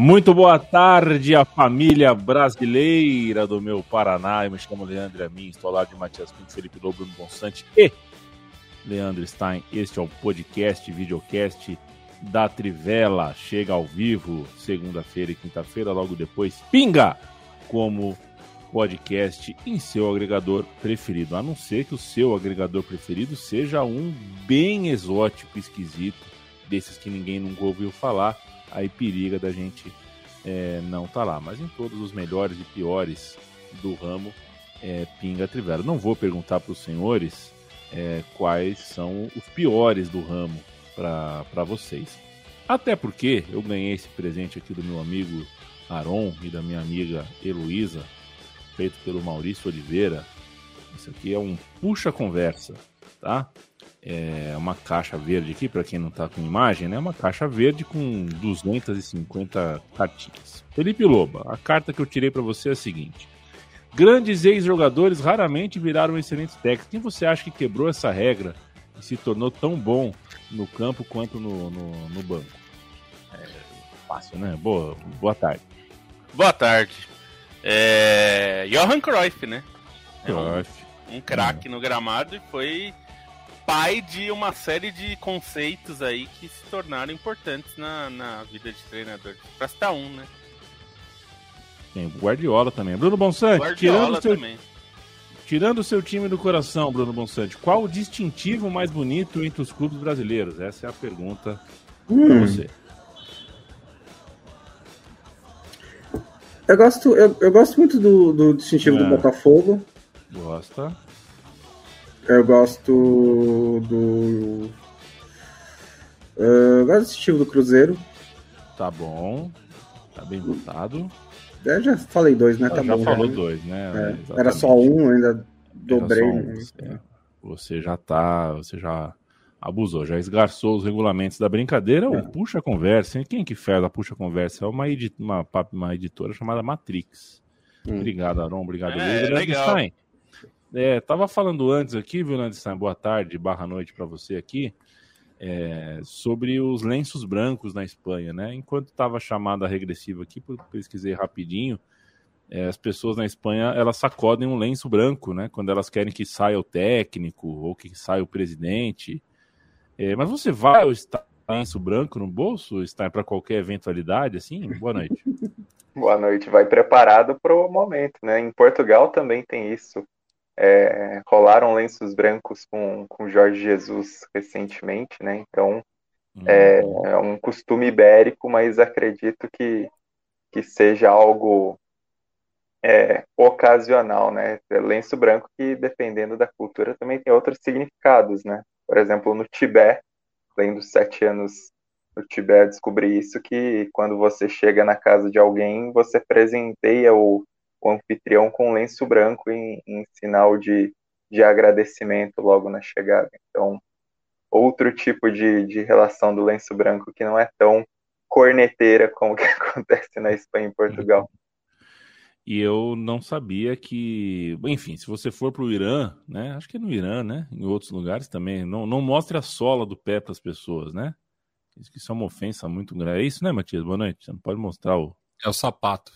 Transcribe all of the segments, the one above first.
Muito boa tarde à família brasileira do meu Paraná. Eu me chamo Leandro Amin, estou ao lado de Matias Pinto, Felipe Lobo, Bruno Bonsante e Leandro Stein. Este é o podcast, videocast da Trivela. Chega ao vivo segunda-feira e quinta-feira, logo depois pinga como podcast em seu agregador preferido. A não ser que o seu agregador preferido seja um bem exótico, esquisito, desses que ninguém nunca ouviu falar aí periga da gente é, não tá lá. Mas em todos os melhores e piores do ramo, é, pinga Trivela. Não vou perguntar para os senhores é, quais são os piores do ramo para vocês. Até porque eu ganhei esse presente aqui do meu amigo Aron e da minha amiga Heloísa, feito pelo Maurício Oliveira. Isso aqui é um puxa-conversa, tá? É uma caixa verde aqui, para quem não está com imagem, né? Uma caixa verde com 250 cartinhas. Felipe Loba, a carta que eu tirei para você é a seguinte: Grandes ex-jogadores raramente viraram excelentes técnicos. Quem você acha que quebrou essa regra e se tornou tão bom no campo quanto no, no, no banco? É fácil, né? Boa, boa tarde. Boa tarde. É... Johan Cruyff, né? Cruyff. É um, um craque no gramado e foi pai de uma série de conceitos aí que se tornaram importantes na, na vida de treinador. Pra citar um, né? Tem o Guardiola também. Bruno Bonsante, Guardiola tirando seu, também. tirando o seu time do coração, Bruno Bonsante, qual o distintivo mais bonito entre os clubes brasileiros? Essa é a pergunta Hum. pra você. Eu gosto, eu, eu gosto muito do, do distintivo É. do Botafogo. Gosta? Eu gosto do. Eu gosto do distintivo do Cruzeiro. Tá bom. Tá bem votado. Eu já falei dois, né? Tá já bom. falou né? dois, né? É, era só um, ainda dobrei. um. né? Você, você já tá. Você já abusou, já esgarçou os regulamentos da brincadeira. É. O Puxa Conversa, hein? Quem que fez a Puxa Conversa? É uma, edi- uma, uma editora chamada Matrix. Hum. Obrigado, Aron. Obrigado, É, Luiz. Leandro legal. Stein. É, tava falando antes aqui, viu, Leandro Stein? Boa tarde, barra noite para você aqui. é, sobre os lenços brancos na Espanha, né? Enquanto estava chamada regressiva aqui, pesquisei rapidinho. é, as pessoas na Espanha elas sacodem um lenço branco, né? Quando elas querem que saia o técnico ou que saia o presidente. É, mas você vai com lenço branco no bolso? Está para qualquer eventualidade assim? Boa noite. Boa noite, vai preparado para o momento, né? Em Portugal também tem isso. É, rolaram lenços brancos com, com Jorge Jesus recentemente, né? Então é, é um costume ibérico, mas acredito que, que seja algo é, ocasional, né? Lenço branco que, dependendo da cultura, também tem outros significados, né? Por exemplo, no Tibete, além dos sete anos no Tibete, descobri isso, que quando você chega na casa de alguém, você presenteia o, o anfitrião com um lenço branco em, em sinal de, de agradecimento logo na chegada. Então, outro tipo de, de relação do lenço branco que não é tão corneteira como que acontece na Espanha e Portugal. E eu não sabia que, enfim, se você for para o Irã, né? Acho que é no Irã, né? Em outros lugares também, não, não mostre a sola do pé para as pessoas, né? Isso que isso é uma ofensa muito grave. É isso, né, Matias? Boa noite. Você não pode mostrar o, É o sapato.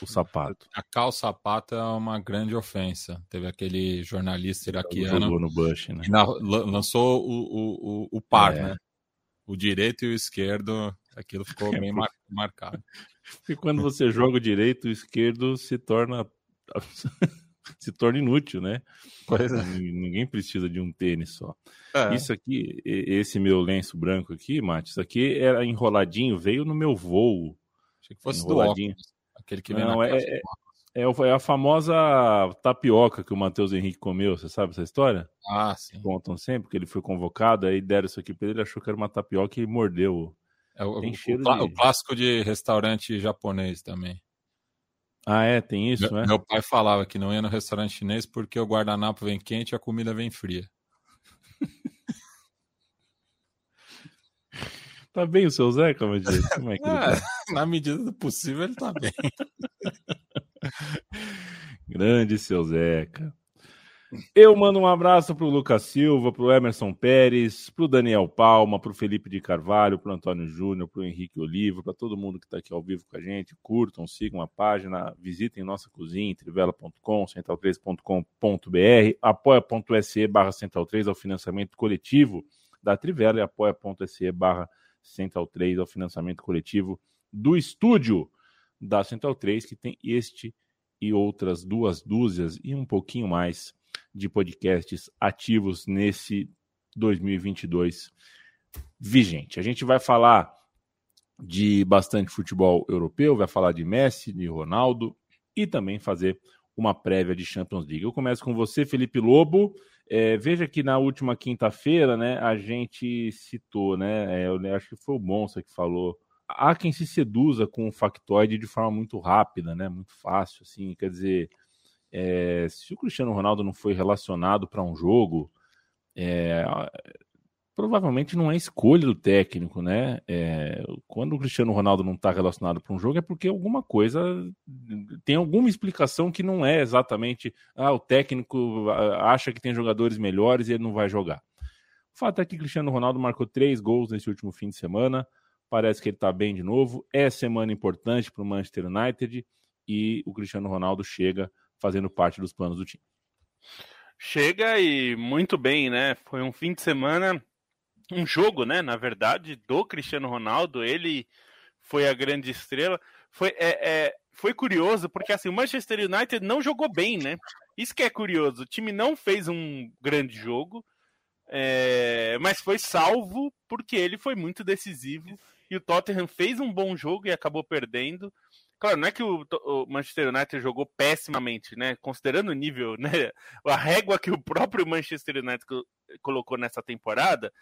O sapato. A calça sapato é uma grande ofensa. Teve aquele jornalista iraquiano Jogou no Bush, né? que na- lançou o, o, o, o par, É. né? O direito e o esquerdo, aquilo ficou bem mar- marcado. E quando você joga o direito, o esquerdo se torna se torna inútil, né? Pois é. Ninguém precisa de um tênis só. É. Isso aqui, esse meu lenço branco aqui, Mate, isso aqui era enroladinho, veio no meu voo. Achei que fosse do óculos. Aquele que vem Não, na é- caixa é-. É, é a famosa tapioca que o Matheus Henrique comeu, você sabe essa história? Ah, sim. Contam sempre que ele foi convocado, aí deram isso aqui pra ele, ele achou que era uma tapioca e mordeu. É o, Tem cheiro o de- o clássico de restaurante japonês também. Ah, é? Tem isso, meu, né? meu pai falava que não ia no restaurante chinês porque o guardanapo vem quente e a comida vem fria. Tá bem o seu Zeca, Matias? Como é que ele Ah, tá? na medida do possível, ele tá bem. Grande seu Zeca. Eu mando um abraço pro Lucas Silva, pro Emerson Pérez, pro Daniel Palma, pro Felipe de Carvalho, pro Antônio Júnior, pro Henrique Olivo, para todo mundo que está aqui ao vivo com a gente. Curtam, sigam a página, visitem nossa cozinha, trivela.com, central3.com.br, apoia.se barra central3 ao financiamento coletivo da Trivela e apoia.se barra central3 ao financiamento coletivo do estúdio da Central 3, que tem este e outras duas dúzias e um pouquinho mais de podcasts ativos nesse 2022 vigente. A gente vai falar de bastante futebol europeu, vai falar de Messi, de Ronaldo e também fazer uma prévia de Champions League. Eu começo com você, Felipe Lobo. É, veja que na última quinta-feira, né, a gente citou, né, é, eu acho que foi o Monza que falou há quem se seduza com o factoide de forma muito rápida, né? Muito fácil, assim. Quer dizer, é, se o Cristiano Ronaldo não foi relacionado para um jogo, é, provavelmente não é escolha do técnico, né? É, quando o Cristiano Ronaldo não está relacionado para um jogo é porque alguma coisa tem alguma explicação que não é exatamente ah, o técnico acha que tem jogadores melhores e ele não vai jogar. O fato é que Cristiano Ronaldo marcou três gols nesse último fim de semana parece que ele está bem de novo. É semana importante para o Manchester United e o Cristiano Ronaldo chega fazendo parte dos planos do time. Chega e muito bem, né? Foi um fim de semana, um jogo, né? Na verdade, do Cristiano Ronaldo. Ele foi a grande estrela. Foi, é, é, foi curioso porque assim o Manchester United não jogou bem, né? Isso que é curioso. O time não fez um grande jogo. É, mas foi salvo porque ele foi muito decisivo e o Tottenham fez um bom jogo e acabou perdendo. Claro, não é que o, Manchester United jogou pessimamente, né? Considerando o nível, né? A régua que o próprio Manchester United colocou nessa temporada,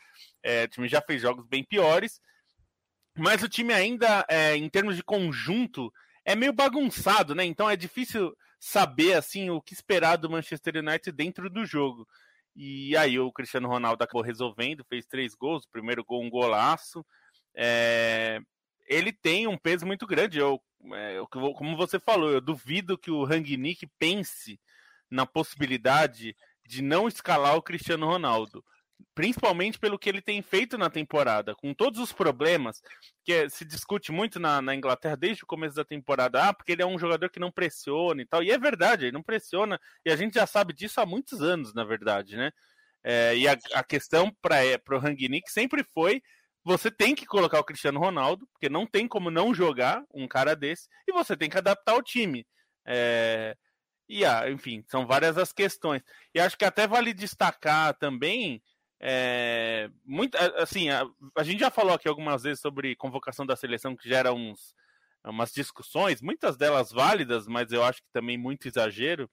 é, o time já fez jogos bem piores, mas o time ainda, é, em termos de conjunto, é meio bagunçado, né? Então é difícil saber assim o que esperar do Manchester United dentro do jogo. E aí o Cristiano Ronaldo acabou resolvendo, fez três gols, o primeiro gol um golaço. É, ele tem um peso muito grande. Eu, é, como você falou, eu duvido que o Rangnick pense na possibilidade de não escalar o Cristiano Ronaldo, principalmente pelo que ele tem feito na temporada, com todos os problemas que se discute muito na, na, Inglaterra desde o começo da temporada, ah, porque ele é um jogador que não pressiona e tal, e é verdade, ele não pressiona, e a gente já sabe disso há muitos anos, na verdade, né? É, e a, a questão para o Rangnick sempre foi você tem que colocar o Cristiano Ronaldo, porque não tem como não jogar um cara desse, e você tem que adaptar o time. É... E, ah, enfim, são várias as questões. E acho que até vale destacar também, é... muito, assim, a, a, gente já falou aqui algumas vezes sobre convocação da seleção que gera uns, umas discussões, muitas delas válidas, mas eu acho que também muito exagero.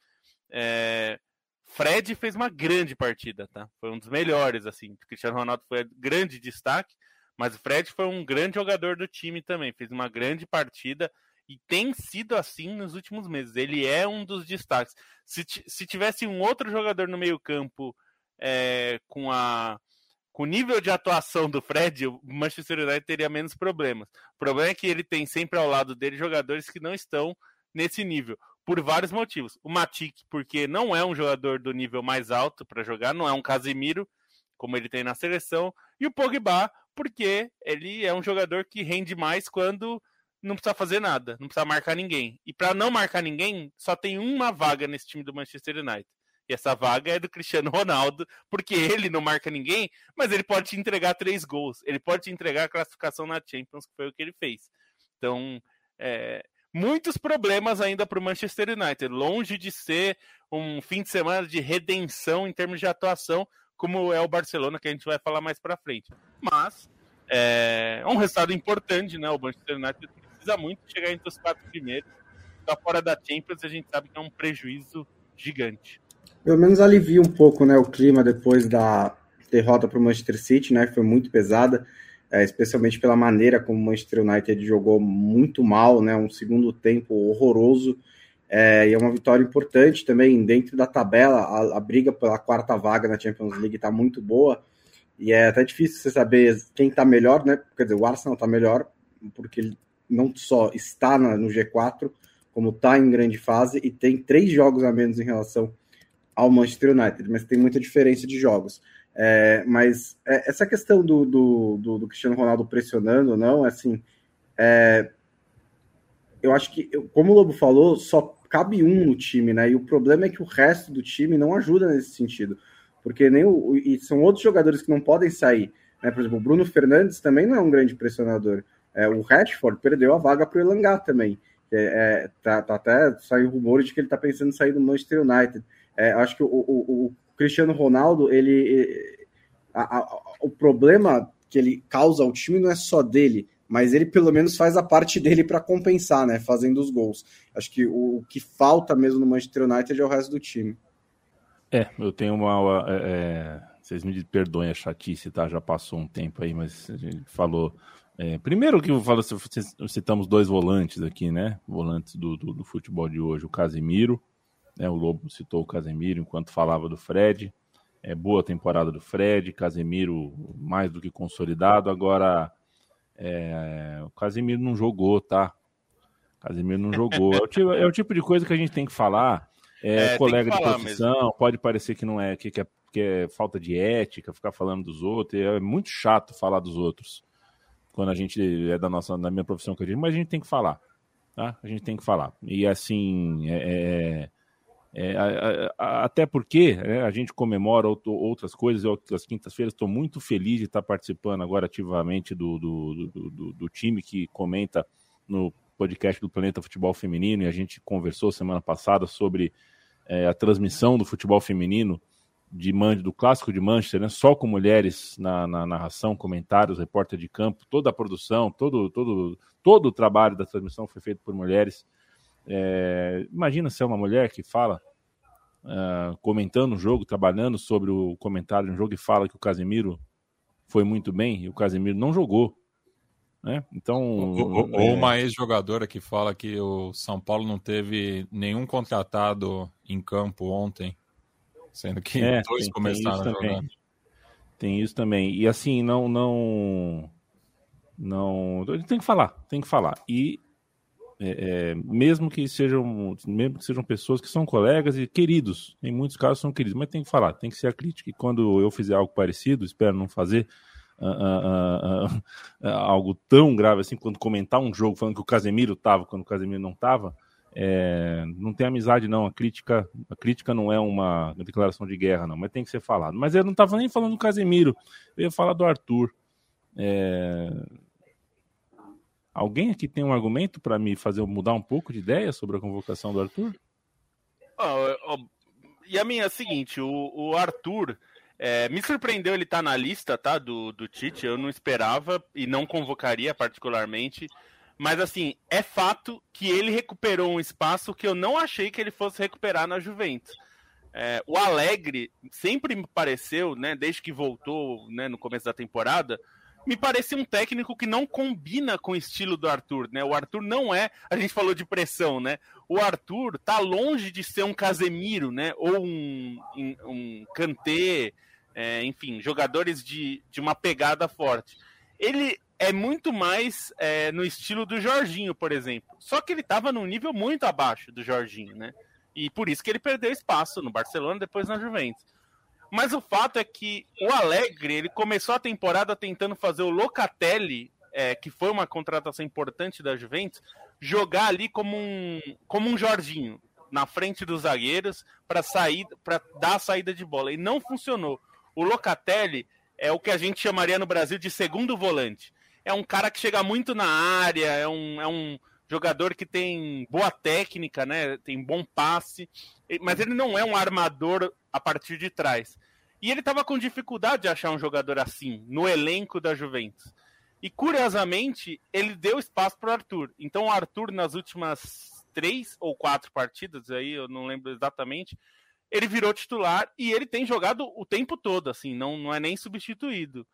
É... Fred fez uma grande partida, tá? Foi um dos melhores, assim. Cristiano Ronaldo foi grande destaque, mas o Fred foi um grande jogador do time também, fez uma grande partida e tem sido assim nos últimos meses. Ele é um dos destaques. Se, se tivesse um outro jogador no meio-campo é, com a com o nível de atuação do Fred, o Manchester United teria menos problemas. O problema é que ele tem sempre ao lado dele jogadores que não estão nesse nível, por vários motivos. O Matic, porque não é um jogador do nível mais alto para jogar, não é um Casemiro, como ele tem na seleção, e o Pogba, porque ele é um jogador que rende mais quando não precisa fazer nada, não precisa marcar ninguém. E para não marcar ninguém, só tem uma vaga nesse time do Manchester United. E essa vaga é do Cristiano Ronaldo, porque ele não marca ninguém, mas ele pode te entregar três gols. Ele pode te entregar a classificação na Champions, que foi o que ele fez. Então, é, muitos problemas ainda para o Manchester United. Longe de ser um fim de semana de redenção em termos de atuação, como é o Barcelona, que a gente vai falar mais para frente. Mas é um resultado importante, né? O Manchester United precisa muito chegar entre os quatro primeiros ficar fora da Champions, a gente sabe que é um prejuízo gigante. Pelo menos alivia um pouco né, o clima depois da derrota para o Manchester City, né, foi muito pesada, é, especialmente pela maneira como o Manchester United jogou muito mal, né, um segundo tempo horroroso, é, e é uma vitória importante também dentro da tabela, a, a briga pela quarta vaga na Champions League está muito boa, e é até difícil você saber quem está melhor, né, quer dizer, o Arsenal está melhor, porque ele não só está na, no G4, como está em grande fase e tem três jogos a menos em relação ao Manchester United, mas tem muita diferença de jogos. É, mas é, essa questão do, do, do, do, Cristiano Ronaldo pressionando não, assim, é, eu acho que, como o Lobo falou, só cabe um no time, né? E o problema é que o resto do time não ajuda nesse sentido, porque nem o, e são outros jogadores que não podem sair. Né? Por exemplo, o Bruno Fernandes também não é um grande pressionador. É, o Rashford perdeu a vaga para o Elangá também. É, é, tá, tá, até saiu rumores de que ele está pensando em sair do Manchester United. É, acho que o, o, o, Cristiano Ronaldo, ele, a, a, o problema que ele causa ao time não é só dele, mas ele pelo menos faz a parte dele para compensar, né? Fazendo os gols. Acho que o, que falta mesmo no Manchester United é o resto do time. É, eu tenho uma. É, é vocês me perdoem a chatice, tá? Já passou um tempo aí, mas a gente falou é, primeiro que eu falo, citamos dois volantes aqui, né? Volantes do, do, do futebol de hoje, o Casemiro, né? O Lobo citou o Casemiro enquanto falava do Fred. É boa temporada do Fred, Casemiro mais do que consolidado. Agora, é, o Casemiro não jogou, tá? Casemiro não jogou. É o, tipo, é o tipo de coisa que a gente tem que falar. É, é colega de profissão, mesmo. pode parecer que não é que, que é que é falta de ética, ficar falando dos outros. É muito chato falar dos outros quando a gente é da nossa, da minha profissão que eu digo, mas a gente tem que falar, tá? A gente tem que falar. E assim, é, é, é, até porque né, a gente comemora outras coisas, outras quintas-feiras. Estou muito feliz de estar participando agora ativamente do, do, do, do, do time que comenta no podcast do Planeta Futebol Feminino e a gente conversou semana passada sobre é, a transmissão do futebol feminino de do clássico de Manchester, né? só com mulheres na, na, narração, comentários, repórter de campo, toda a produção, todo, todo, todo o trabalho da transmissão foi feito por mulheres. É, imagina se é uma mulher que fala, uh, comentando o jogo, trabalhando sobre o comentário de um jogo e fala que o Casemiro foi muito bem e o Casemiro não jogou. Né? Então, ou, ou, é... uma ex-jogadora que fala que o São Paulo não teve nenhum contratado em campo ontem Sendo que é, dois tem, começaram tem a jogar. Também. Tem isso também. E assim, não. não não tem que falar, tem que falar. E é, é, mesmo que sejam mesmo que sejam pessoas que são colegas e queridos, em muitos casos são queridos, mas tem que falar, tem que ser a crítica. E quando eu fizer algo parecido, espero não fazer uh, uh, uh, algo tão grave assim, quando comentar um jogo falando que o Casemiro estava quando o Casemiro não estava, é, não tem amizade, não. A crítica, a crítica não é uma declaração de guerra, não, mas tem que ser falado. Mas eu não estava nem falando do Casemiro, eu ia falar do Arthur. É... Alguém aqui tem um argumento para me fazer mudar um pouco de ideia sobre a convocação do Arthur? Oh, oh, e a minha é a seguinte: o, o Arthur é, me surpreendeu ele estar tá na lista tá, do, do Tite, eu não esperava e não convocaria particularmente. Mas assim, é fato que ele recuperou um espaço que eu não achei que ele fosse recuperar na Juventus. É, o Alegre sempre me pareceu, né, desde que voltou né, no começo da temporada, me parece um técnico que não combina com o estilo do Arthur, né? O Arthur não é, a gente falou de pressão, né? O Arthur tá longe de ser um Casemiro, né? Ou um, um, Kanté, é, enfim, jogadores de, de uma pegada forte. Ele é muito mais é, no estilo do Jorginho, por exemplo. Só que ele estava num nível muito abaixo do Jorginho, né? E por isso que ele perdeu espaço no Barcelona, depois na Juventus. Mas o fato é que o Alegre, ele começou a temporada tentando fazer o Locatelli, é, que foi uma contratação importante da Juventus, jogar ali como um, como um Jorginho, na frente dos zagueiros, para sair, para dar a saída de bola. E não funcionou. O Locatelli é o que a gente chamaria no Brasil de segundo volante é um cara que chega muito na área, é um, é um jogador que tem boa técnica, né? Tem bom passe, mas ele não é um armador a partir de trás. E ele estava com dificuldade de achar um jogador assim no elenco da Juventus. E curiosamente, ele deu espaço para o Arthur. Então, o Arthur, nas últimas três ou quatro partidas, aí eu não lembro exatamente, ele virou titular e ele tem jogado o tempo todo, assim, não, não é nem substituído.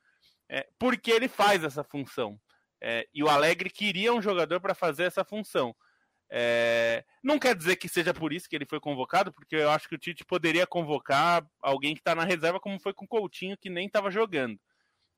É, porque ele faz essa função. É, e o Alegre queria um jogador para fazer essa função. É, não quer dizer que seja por isso que ele foi convocado, porque eu acho que o Tite poderia convocar alguém que está na reserva, como foi com o Coutinho, que nem estava jogando.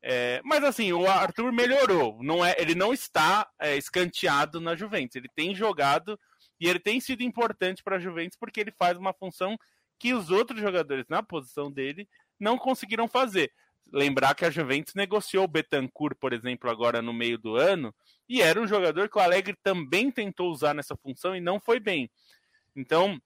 É, mas assim, o Arthur melhorou. Não é, ele não está é, escanteado na Juventus. Ele tem jogado e ele tem sido importante para a Juventus porque ele faz uma função que os outros jogadores na posição dele não conseguiram fazer. Lembrar que a Juventus negociou o Betancourt, por exemplo, agora no meio do ano, e era um jogador que o Alegre também tentou usar nessa função e não foi bem. Então,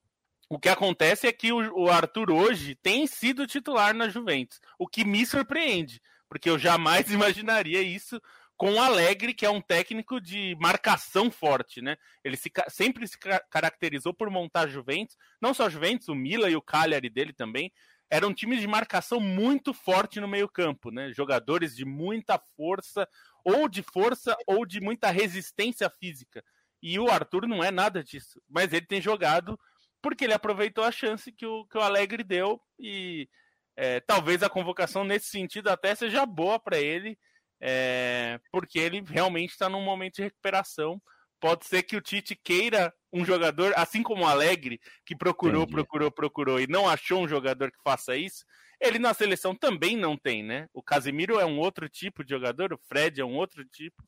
o que acontece é que o, Arthur hoje tem sido titular na Juventus, o que me surpreende, porque eu jamais imaginaria isso com o Alegre, que é um técnico de marcação forte, né? Ele se, sempre se caracterizou por montar Juventus, não só Juventus, o Mila e o Cagliari dele também, era um time de marcação muito forte no meio-campo, né? Jogadores de muita força, ou de força, ou de muita resistência física. E o Arthur não é nada disso, mas ele tem jogado porque ele aproveitou a chance que o, que o Alegre deu e é, talvez a convocação nesse sentido até seja boa para ele, é, porque ele realmente está num momento de recuperação pode ser que o Tite queira um jogador, assim como o Alegre, que procurou, Entendi. procurou, procurou e não achou um jogador que faça isso. Ele na seleção também não tem, né? O Casemiro é um outro tipo de jogador, o Fred é um outro tipo.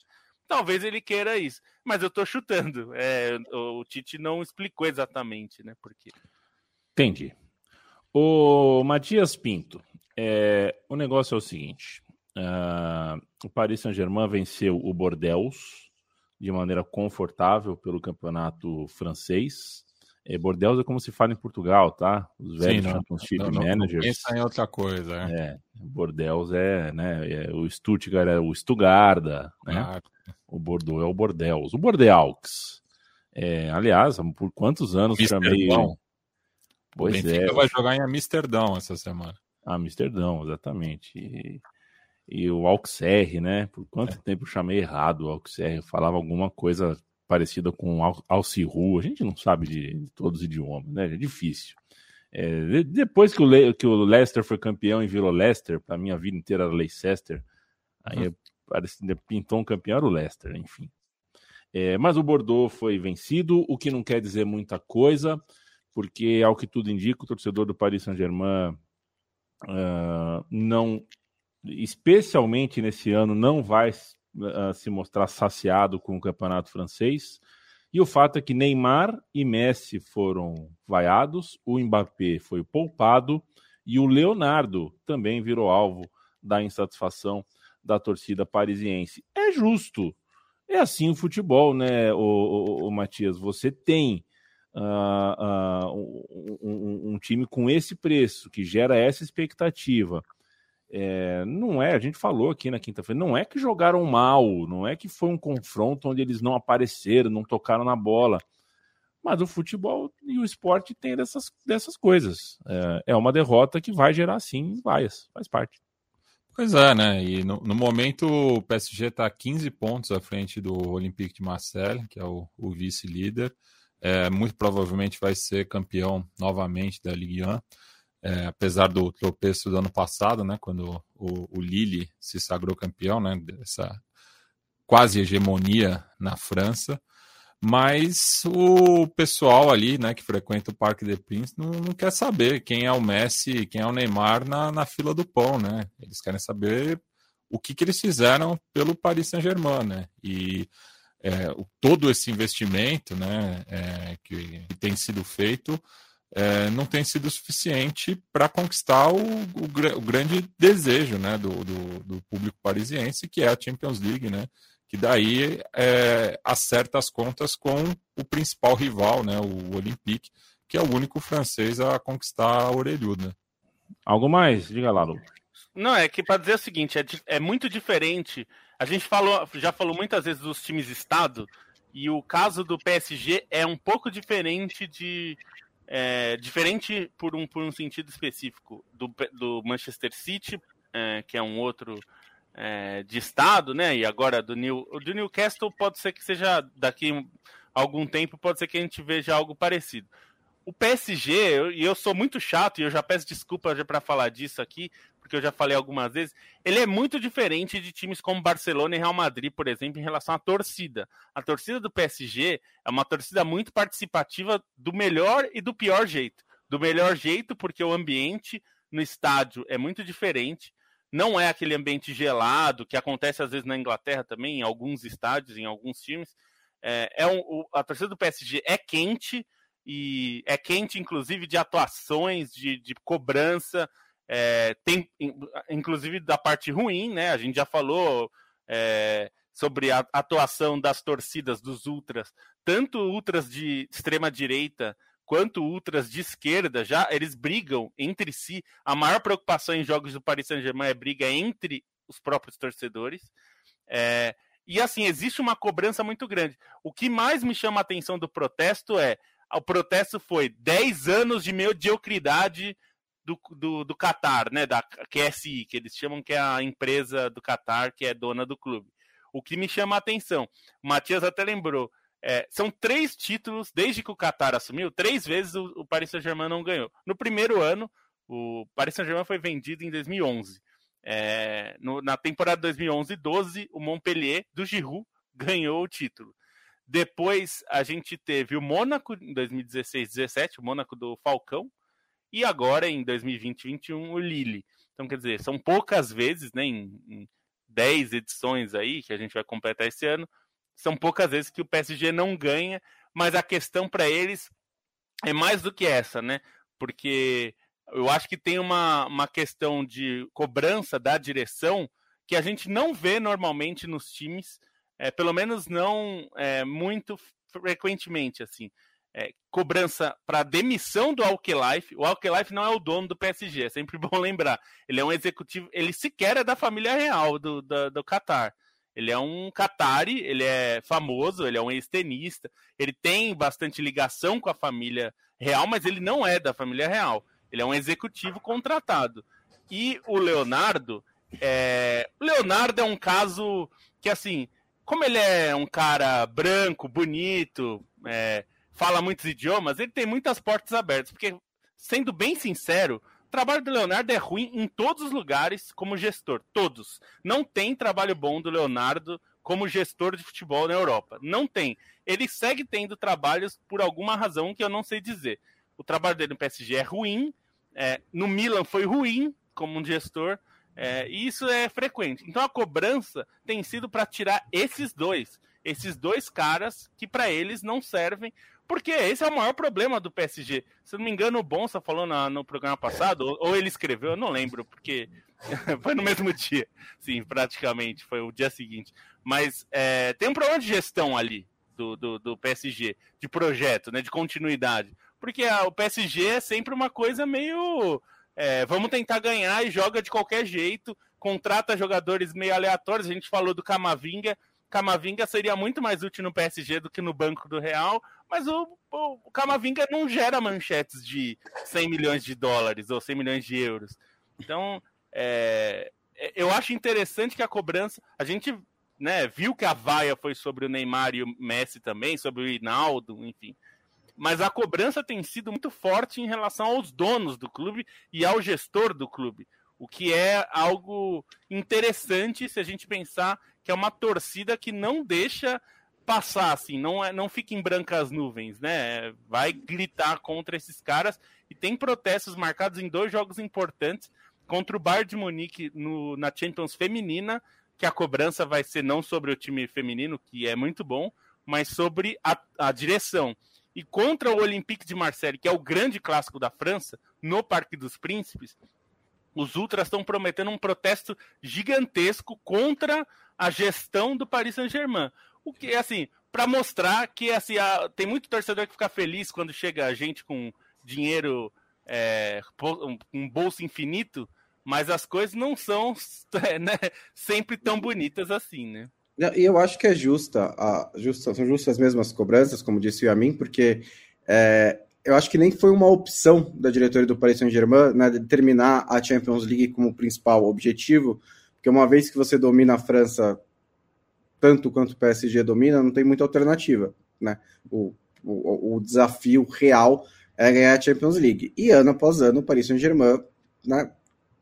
Talvez ele queira isso, mas eu tô chutando. É, o Tite não explicou exatamente, né? Porque. Entendi. O Matias Pinto, é, o negócio é o seguinte: uh, o Paris Saint-Germain venceu o Bordeaux de maneira confortável pelo campeonato francês. É, Bordeaux é como se fala em Portugal, tá? Os velhos Sim, Championship não, não, Managers. Não pensa em outra coisa, né? É, Bordeaux é, né? É, o Stuttgart é o Stuttgarda, né? Ah. O Bordeaux é o Bordeaux. O Bordeaux. É, aliás, por quantos anos chamei. Pois o Benfica é. vai jogar em Amsterdão essa semana. Amsterdão, exatamente. E e o Auxerre, né? Por quanto é. tempo eu chamei errado o Auxerre? falava alguma coisa parecida com Alciru. A gente não sabe de, de todos os idiomas, né? É difícil. É, depois que o, Le, que o Leicester foi campeão e virou Leicester, para minha vida inteira era Leicester, aí uhum. pintou um campeão era o Leicester, enfim. É, mas o Bordeaux foi vencido, o que não quer dizer muita coisa, porque, ao que tudo indica, o torcedor do Paris Saint-Germain uh, não especialmente nesse ano, não vai uh, se mostrar saciado com o campeonato francês. E o fato é que Neymar e Messi foram vaiados, o Mbappé foi poupado e o Leonardo também virou alvo da insatisfação da torcida parisiense. É justo. É assim o futebol, né, o, o, o Matias? Você tem uh, uh, um, um, time com esse preço, que gera essa expectativa, é, não é, a gente falou aqui na quinta-feira, não é que jogaram mal, não é que foi um confronto onde eles não apareceram, não tocaram na bola. Mas o futebol e o esporte tem dessas, dessas coisas. É, é uma derrota que vai gerar, sim, vaias, faz parte. Pois é, né? E no, no momento o PSG está 15 pontos à frente do Olympique de Marseille, que é o, o vice-líder. É, muito provavelmente vai ser campeão novamente da Ligue 1 é, apesar do tropeço do ano passado, né, quando o, o Lille se sagrou campeão, né, dessa quase hegemonia na França, mas o pessoal ali, né, que frequenta o Parque des Princes, não, não, quer saber quem é o Messi, quem é o Neymar na, na fila do pão, né? Eles querem saber o que, que eles fizeram pelo Paris Saint-Germain, né? E é, todo esse investimento, né, é, que, que tem sido feito é, não tem sido suficiente para conquistar o, o, o, grande desejo né, do, do, do, público parisiense, que é a Champions League, né, que daí é, acerta as contas com o principal rival, né, o Olympique, que é o único francês a conquistar a orelhuda. Algo mais? Diga lá, Lu. Não, é que para dizer o seguinte, é, é muito diferente. A gente falou, já falou muitas vezes dos times Estado, e o caso do PSG é um pouco diferente de é, diferente por um, por um sentido específico do, do Manchester City, é, que é um outro é, de estado, né? E agora do New, do Newcastle pode ser que seja daqui algum tempo, pode ser que a gente veja algo parecido. O PSG, e eu sou muito chato, e eu já peço desculpa para falar disso aqui, porque eu já falei algumas vezes, ele é muito diferente de times como Barcelona e Real Madrid, por exemplo, em relação à torcida. A torcida do PSG é uma torcida muito participativa do melhor e do pior jeito. Do melhor jeito, porque o ambiente no estádio é muito diferente. Não é aquele ambiente gelado que acontece às vezes na Inglaterra também, em alguns estádios, em alguns times. É, é um, a torcida do PSG é quente e é quente, inclusive, de atuações, de, de cobrança. É, tem, inclusive, da parte ruim, né? A gente já falou é, sobre a atuação das torcidas dos ultras, tanto ultras de extrema direita quanto ultras de esquerda, já eles brigam entre si. A maior preocupação em jogos do Paris Saint-Germain é briga entre os próprios torcedores. É, e assim, existe uma cobrança muito grande. O que mais me chama a atenção do protesto é: o protesto foi 10 anos de mediocridade do, do, do Qatar, né? Da QSI, que eles chamam que é a empresa do Qatar que é dona do clube. O que me chama a atenção, o Matias até lembrou, é, são três títulos, desde que o Qatar assumiu, três vezes o, o Paris Saint-Germain não ganhou. No primeiro ano, o Paris Saint-Germain foi vendido em 2011. É, no, na temporada 2011-12, o Montpellier, do Giroud, ganhou o título. Depois a gente teve o Mônaco em 2016-17, o Mônaco do Falcão, e agora em 2020-21 o Lille. Então, quer dizer, são poucas vezes, né, em 10 edições aí que a gente vai completar esse ano, são poucas vezes que o PSG não ganha, mas a questão para eles é mais do que essa, né? Porque eu acho que tem uma, uma questão de cobrança da direção que a gente não vê normalmente nos times, é, pelo menos não é, muito frequentemente, assim. É, cobrança para demissão do Alkelife. O Alkelife não é o dono do PSG, é sempre bom lembrar. Ele é um executivo, ele sequer é da família real do, do, do Qatar. Ele é um Qatari, ele é famoso, ele é um ex-tenista, ele tem bastante ligação com a família real, mas ele não é da família real. Ele é um executivo contratado. E o Leonardo, é... o Leonardo é um caso que, assim, como ele é um cara branco, bonito, é... fala muitos idiomas, ele tem muitas portas abertas. Porque, sendo bem sincero, o trabalho do Leonardo é ruim em todos os lugares como gestor, todos. Não tem trabalho bom do Leonardo como gestor de futebol na Europa. Não tem. Ele segue tendo trabalhos por alguma razão que eu não sei dizer. O trabalho dele no PSG é ruim, é, no Milan foi ruim como um gestor, é, e isso é frequente. Então a cobrança tem sido para tirar esses dois, esses dois caras que para eles não servem porque esse é o maior problema do PSG. Se não me engano, o Bonsa falou na, no programa passado, ou, ou, ele escreveu, eu não lembro, porque foi no mesmo dia. Sim, praticamente, foi o dia seguinte. Mas é, tem um problema de gestão ali do, do, do, PSG, de projeto, né, de continuidade. Porque a, o PSG é sempre uma coisa meio. É, vamos tentar ganhar e joga de qualquer jeito, contrata jogadores meio aleatórios. A gente falou do Camavinga. Camavinga seria muito mais útil no PSG do que no banco do Real, mas o, o Camavinga não gera manchetes de 100 milhões de dólares ou 100 milhões de euros. Então, é, é, eu acho interessante que a cobrança. A gente né, viu que a vaia foi sobre o Neymar e o Messi também, sobre o Hinaldo, enfim. Mas a cobrança tem sido muito forte em relação aos donos do clube e ao gestor do clube. O que é algo interessante se a gente pensar que é uma torcida que não deixa passar, assim, não, é, não fica em brancas nuvens, né? Vai gritar contra esses caras e tem protestos marcados em dois jogos importantes contra o Bayern de Munique no, na Champions feminina, que a cobrança vai ser não sobre o time feminino, que é muito bom, mas sobre a, a direção. E contra o Olympique de Marseille, que é o grande clássico da França, no Parque dos Príncipes, os ultras estão prometendo um protesto gigantesco contra a gestão do Paris Saint-Germain. O que, assim, para mostrar que assim, a, tem muito torcedor que fica feliz quando chega a gente com dinheiro, é, um bolso infinito, mas as coisas não são né, sempre tão bonitas assim, né? E eu acho que é justa, a, justa, são justas as mesmas cobranças, como disse o Yamin, porque é, eu acho que nem foi uma opção da diretoria do Paris Saint-Germain né, de terminar a Champions League como principal objetivo, porque uma vez que você domina a França tanto quanto o PSG domina, não tem muita alternativa. né? O, o, o desafio real é ganhar a Champions League. E ano após ano, o Paris Saint-Germain né,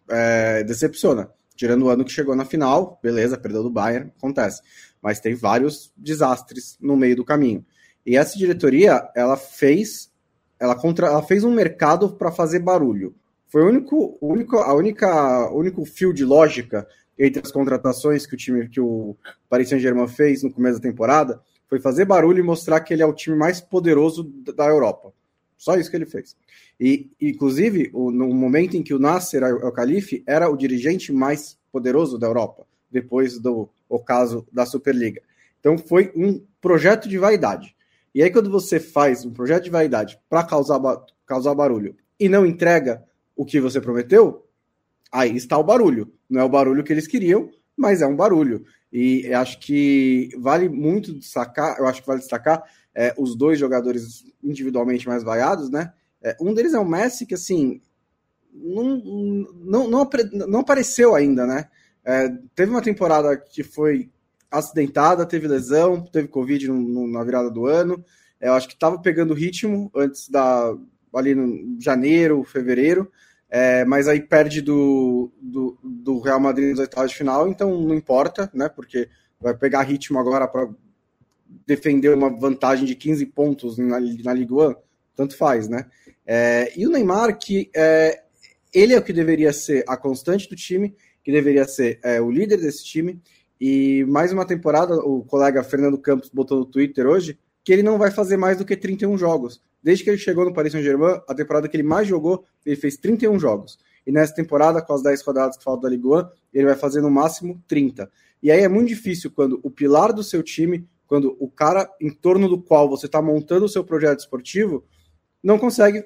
é, decepciona. Tirando o ano que chegou na final, beleza, perdeu do Bayern, acontece. Mas tem vários desastres no meio do caminho. E essa diretoria, ela fez, ela contra, ela fez um mercado para fazer barulho. Foi o único, único, a única, único fio de lógica entre as contratações que o time que o Paris Saint-Germain fez no começo da temporada foi fazer barulho e mostrar que ele é o time mais poderoso da Europa. Só isso que ele fez. E, inclusive, no momento em que o Nasser Al-Khalifi era o dirigente mais poderoso da Europa, depois do o caso da Superliga. Então, foi um projeto de vaidade. E aí, quando você faz um projeto de vaidade para causar, causar barulho e não entrega o que você prometeu, aí está o barulho. Não é o barulho que eles queriam, mas é um barulho. E acho que vale muito destacar, eu acho que vale destacar é, os dois jogadores individualmente mais vaiados, né? É, um deles é o Messi, que assim não, não, não, não apareceu ainda, né? É, teve uma temporada que foi acidentada, teve lesão, teve Covid no, no, na virada do ano. É, eu acho que estava pegando ritmo antes da ali no janeiro, fevereiro, é, mas aí perde do, do, do, Real Madrid nos oitavos de final, então não importa, né? Porque vai pegar ritmo agora para defender uma vantagem de 15 pontos na, na Liga 1, tanto faz, né? É, e o Neymar, que é, ele é o que deveria ser a constante do time, que deveria ser é, o líder desse time, e mais uma temporada, o colega Fernando Campos botou no Twitter hoje, que ele não vai fazer mais do que 31 jogos. Desde que ele chegou no Paris Saint-Germain, a temporada que ele mais jogou, ele fez 31 jogos. E nessa temporada, com as 10 rodadas que faltam da Ligue 1, ele vai fazer no máximo 30. E aí é muito difícil quando o pilar do seu time, quando o cara em torno do qual você está montando o seu projeto esportivo, não consegue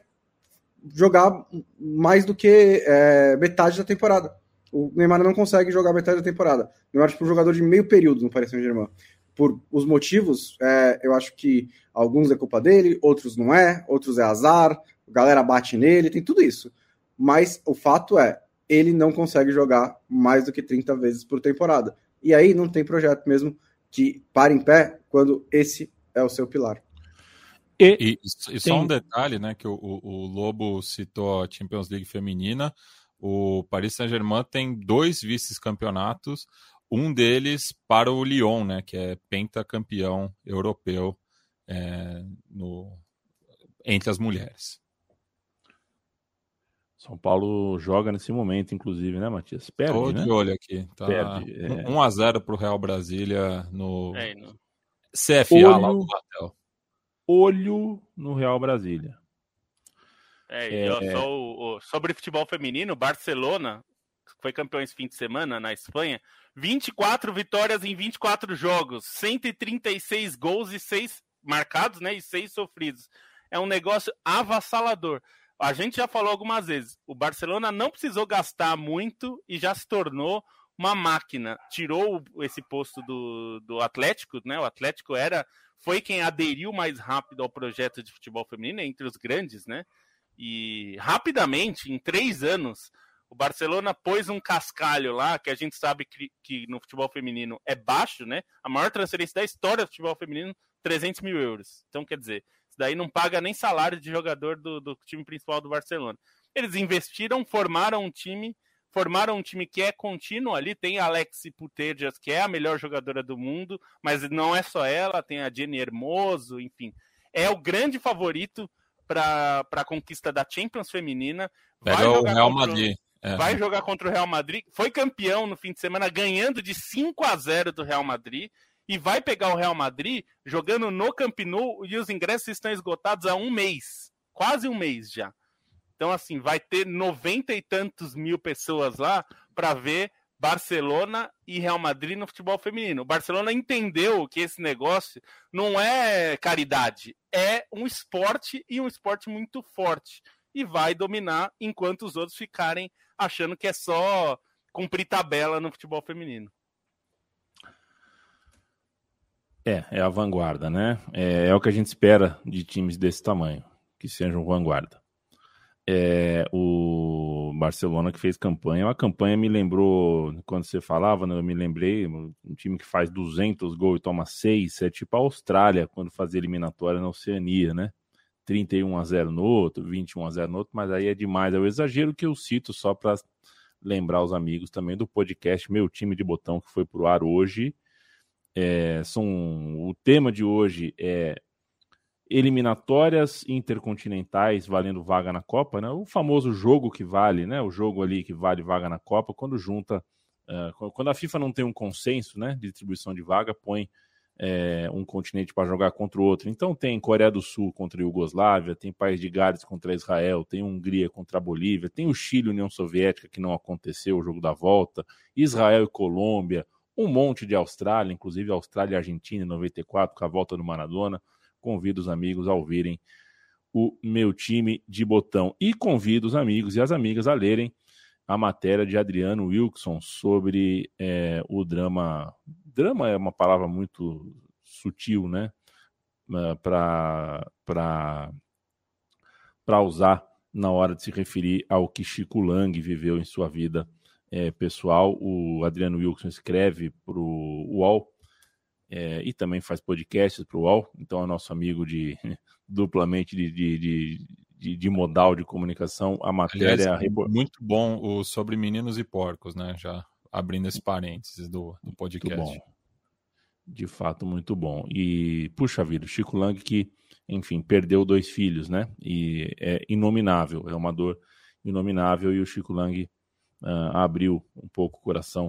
jogar mais do que é, metade da temporada. O Neymar não consegue jogar metade da temporada. O Neymar é tipo, um jogador de meio período no Paris Saint-Germain por os motivos, é, eu acho que alguns é culpa dele, outros não é, outros é azar, a galera bate nele, tem tudo isso. Mas o fato é, ele não consegue jogar mais do que 30 vezes por temporada. E aí não tem projeto mesmo que pare em pé quando esse é o seu pilar. E, e, e só um detalhe, né, que o, o, Lobo citou a Champions League feminina, o Paris Saint-Germain tem dois vice-campeonatos, um deles para o Lyon, né, que é pentacampeão europeu é, no, entre as mulheres. São Paulo joga nesse momento, inclusive, né, Matias? Perde, Tô né? de olho aqui. Tá Perde, é... 1 a 0 para o Real Brasília no é, no... CFA olho, lá no Batel. Olho no Real Brasília. É, é... Só o, o, sobre futebol feminino, Barcelona foi campeão esse fim de semana na Espanha, 24 vitórias em 24 jogos, 136 gols e 6 marcados, né, e 6 sofridos. É um negócio avassalador. A gente já falou algumas vezes, o Barcelona não precisou gastar muito e já se tornou uma máquina. Tirou esse posto do, do Atlético, né? O Atlético era foi quem aderiu mais rápido ao projeto de futebol feminino entre os grandes, né? E rapidamente, em três anos, o Barcelona pôs um cascalho lá, que a gente sabe que, que, no futebol feminino é baixo, né? A maior transferência da história do futebol feminino, 300 mil euros. Então, quer dizer, isso daí não paga nem salário de jogador do, do time principal do Barcelona. Eles investiram, formaram um time, formaram um time que é contínuo ali. Tem a Alexi Putellas, que é a melhor jogadora do mundo, mas não é só ela, tem a Jenny Hermoso, enfim. É o grande favorito para a conquista da Champions feminina. Vai o Real Madrid. É. Vai jogar contra o Real Madrid. Foi campeão no fim de semana, ganhando de 5 a 0 do Real Madrid. E vai pegar o Real Madrid jogando no Camp Nou e os ingressos estão esgotados há um mês. Quase um mês já. Então, assim, vai ter noventa e tantos mil pessoas lá para ver Barcelona e Real Madrid no futebol feminino. O Barcelona entendeu que esse negócio não é caridade, é um esporte e um esporte muito forte. E vai dominar enquanto os outros ficarem achando que é só cumprir tabela no futebol feminino. É, é a vanguarda, né? É, é, o que a gente espera de times desse tamanho, que sejam vanguarda. É, o Barcelona que fez campanha. A campanha me lembrou, quando você falava, né, eu me lembrei, um time que faz 200 gols e toma 6, é tipo a Austrália, quando fazia eliminatória na Oceania, né? 31 a 0 no outro, 21 a 0 no outro, mas aí é demais. É o exagero que eu cito só para lembrar os amigos também do podcast Meu Time de Botão, que foi pro ar hoje. É, são, o tema de hoje é eliminatórias intercontinentais valendo vaga na Copa, né? O famoso jogo que vale, né? O jogo ali que vale vaga na Copa, quando junta, uh, quando a FIFA não tem um consenso, né, de distribuição de vaga, põe é, um continente para jogar contra o outro. Então tem Coreia do Sul contra a Iugoslávia, tem País de Gales contra Israel, tem Hungria contra a Bolívia, tem o Chile União Soviética que não aconteceu o jogo da volta, Israel e Colômbia, um monte de Austrália, inclusive Austrália e Argentina em 94 com a volta do Maradona convido os amigos a ouvirem o meu time de botão. E convido os amigos e as amigas a lerem a matéria de Adriano Wilson sobre é, o drama. Drama é uma palavra muito sutil, né? Para usar na hora de se referir ao que Chico Lang viveu em sua vida é, pessoal. O Adriano Wilson escreve para o UOL é, e também faz podcasts para o UOL, então é nosso amigo de duplamente de, de, de, de, modal de comunicação. A matéria. Aliás, muito bom o sobre meninos e porcos, né? Já abrindo esse parênteses do, do podcast. De fato, muito bom. E, puxa vida, o Chico Lang que, enfim, perdeu dois filhos, né? E é inominável, é uma dor inominável. E o Chico Lang uh, abriu um pouco o coração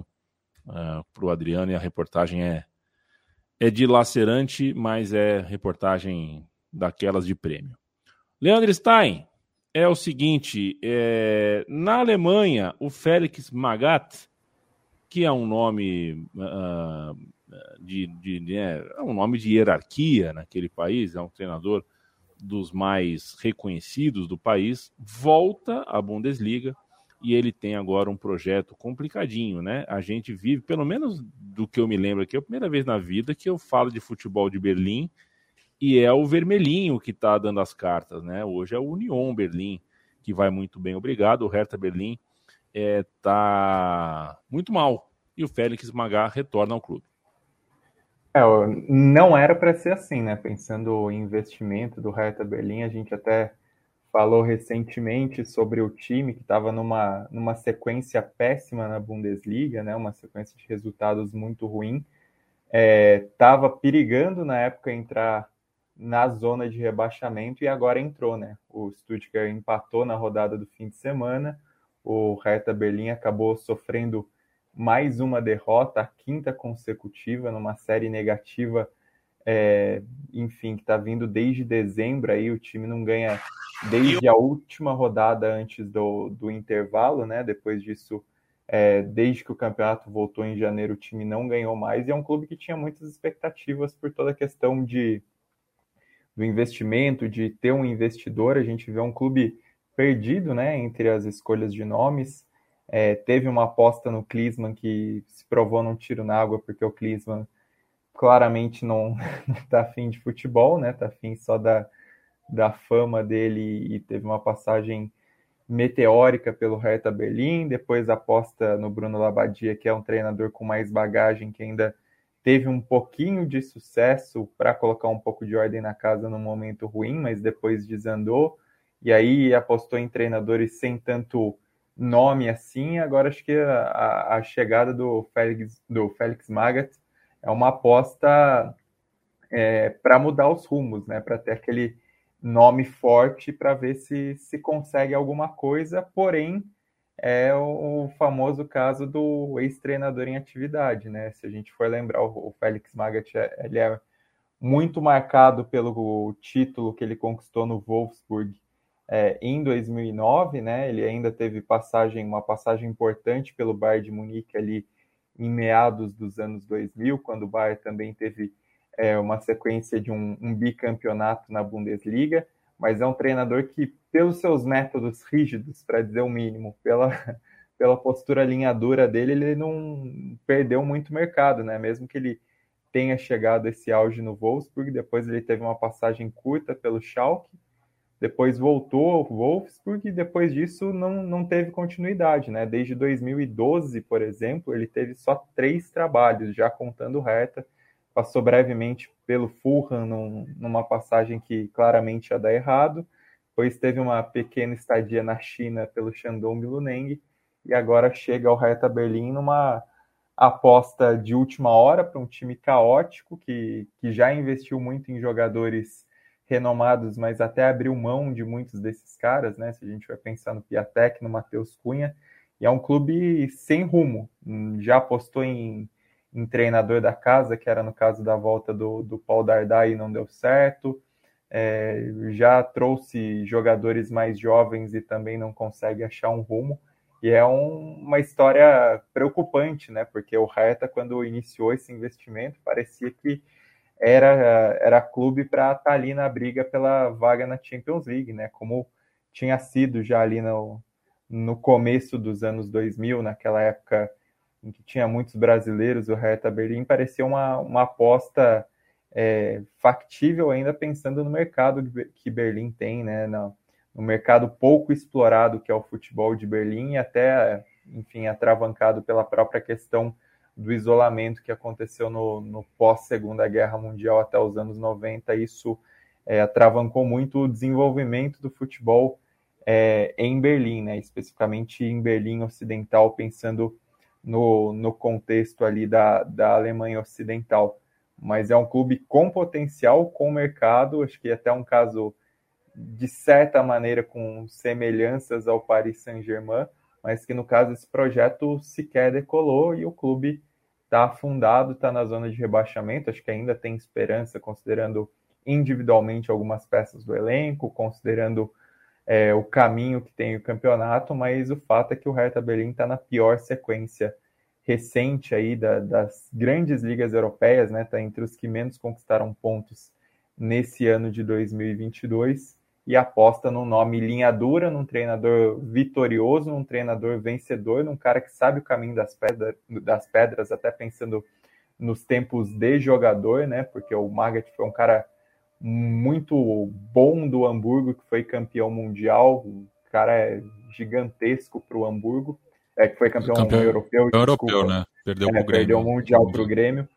uh, ah, para o Adriano e a reportagem é é dilacerante, mas é reportagem daquelas de prêmio. Leandro Stein, é o seguinte: é, na Alemanha, o Félix Magath, que é um nome uh, de, de, é, é um nome de hierarquia naquele país, é um treinador dos mais reconhecidos do país, volta à Bundesliga e ele tem agora um projeto complicadinho, né? A gente vive, pelo menos do que eu me lembro aqui, é a primeira vez na vida que eu falo de futebol de Berlim e é o vermelhinho que está dando as cartas, né? Hoje é o Union Berlim que vai muito bem, obrigado. O Hertha Berlim está é, muito mal e o Félix Magá retorna ao clube. É, não era para ser assim, né? Pensando em investimento do Hertha Berlim, a gente até falou recentemente sobre o time que estava numa, numa sequência péssima na Bundesliga, né, uma sequência de resultados muito ruim. Estava é, perigando na época entrar na zona de rebaixamento e agora entrou. Né? O Stuttgart empatou na rodada do fim de semana, o Hertha Berlim acabou sofrendo mais uma derrota, a quinta consecutiva, numa série negativa é, enfim, que está vindo desde dezembro aí, o time não ganha desde a última rodada antes do, do intervalo, né? Depois disso, é, desde que o campeonato voltou em janeiro, o time não ganhou mais, e é um clube que tinha muitas expectativas por toda a questão de do investimento, de ter um investidor, a gente vê um clube perdido, né, entre as escolhas de nomes, é, teve uma aposta no Klinsmann que se provou num tiro na água, porque o Klinsmann claramente não, está afim de futebol, né? Tá afim só da, da fama dele e teve uma passagem meteórica pelo Hertha Berlim, depois aposta no Bruno Labadia, que é um treinador com mais bagagem, que ainda teve um pouquinho de sucesso para colocar um pouco de ordem na casa no momento ruim, mas depois desandou, e aí apostou em treinadores sem tanto nome assim, agora acho que a, a chegada do Félix, do Félix Magath é uma aposta é, para mudar os rumos, né? Para ter aquele nome forte para ver se se consegue alguma coisa, porém é o, famoso caso do ex-treinador em atividade, né? Se a gente for lembrar, o, o Félix Magath, é, ele é muito marcado pelo título que ele conquistou no Wolfsburg é, em 2009, né? Ele ainda teve passagem, uma passagem importante pelo Bayern de Munique ali em meados dos anos 2000, quando o Bayern também teve é, uma sequência de um, um, bicampeonato na Bundesliga, mas é um treinador que, pelos seus métodos rígidos, para dizer o mínimo, pela, pela postura alinhadora dele, ele não perdeu muito mercado, né? Mesmo que ele tenha chegado esse auge no Wolfsburg, depois ele teve uma passagem curta pelo Schalke, depois voltou ao Wolfsburg e depois disso não, não teve continuidade, né? Desde 2012, por exemplo, ele teve só três trabalhos, já contando Hertha. Passou brevemente pelo Fulham num, numa passagem que claramente ia dar errado. Depois teve uma pequena estadia na China pelo Shandong Luneng e agora chega ao Hertha Berlim numa aposta de última hora para um time caótico que, que já investiu muito em jogadores renomados, mas até abriu mão de muitos desses caras, né? Se a gente vai pensar no Piatek, no Matheus Cunha, e é um clube sem rumo. Já apostou em, em treinador da casa, que era no caso da volta do, do Paul Dardai e não deu certo. É, já trouxe jogadores mais jovens e também não consegue achar um rumo. E é um, uma história preocupante, né? Porque o Hertha, quando iniciou esse investimento, parecia que era, era clube para estar tá ali na briga pela vaga na Champions League, né? Como tinha sido já ali no, no começo dos anos 2000, naquela época em que tinha muitos brasileiros, o Hertha Berlim parecia uma, uma aposta é, factível ainda pensando no mercado que Berlim tem, né? No, no mercado pouco explorado que é o futebol de Berlim, até, enfim, atravancado pela própria questão do isolamento que aconteceu no, no pós-Segunda Guerra Mundial até os anos 90. Isso é, atravancou muito o desenvolvimento do futebol é, em Berlim, né? especificamente em Berlim Ocidental, pensando no, no contexto ali da, da Alemanha Ocidental. Mas é um clube com potencial, com mercado, acho que até um caso de certa maneira com semelhanças ao Paris Saint-Germain, mas que no caso esse projeto sequer decolou e o clube está afundado, está na zona de rebaixamento. Acho que ainda tem esperança, considerando individualmente algumas peças do elenco, considerando é, o caminho que tem o campeonato, mas o fato é que o Hertha Berlim está na pior sequência recente aí da, das grandes ligas europeias, né? Está entre os que menos conquistaram pontos nesse ano de 2022 e aposta num nome linha dura, num treinador vitorioso, num treinador vencedor, num cara que sabe o caminho das, pedra, das pedras, até pensando nos tempos de jogador, né? Porque o Magath foi um cara muito bom do Hamburgo, que foi campeão mundial, um cara é gigantesco para o Hamburgo, é que foi campeão, campeão europeu, europeu, né? Perdeu é. Perdeu o mundial para o Grêmio,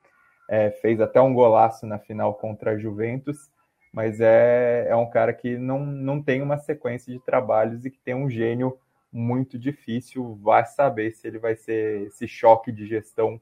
é, fez até um golaço na final contra a Juventus mas é, é um cara que não, não tem uma sequência de trabalhos e que tem um gênio muito difícil. Vai saber se ele vai ser esse choque de gestão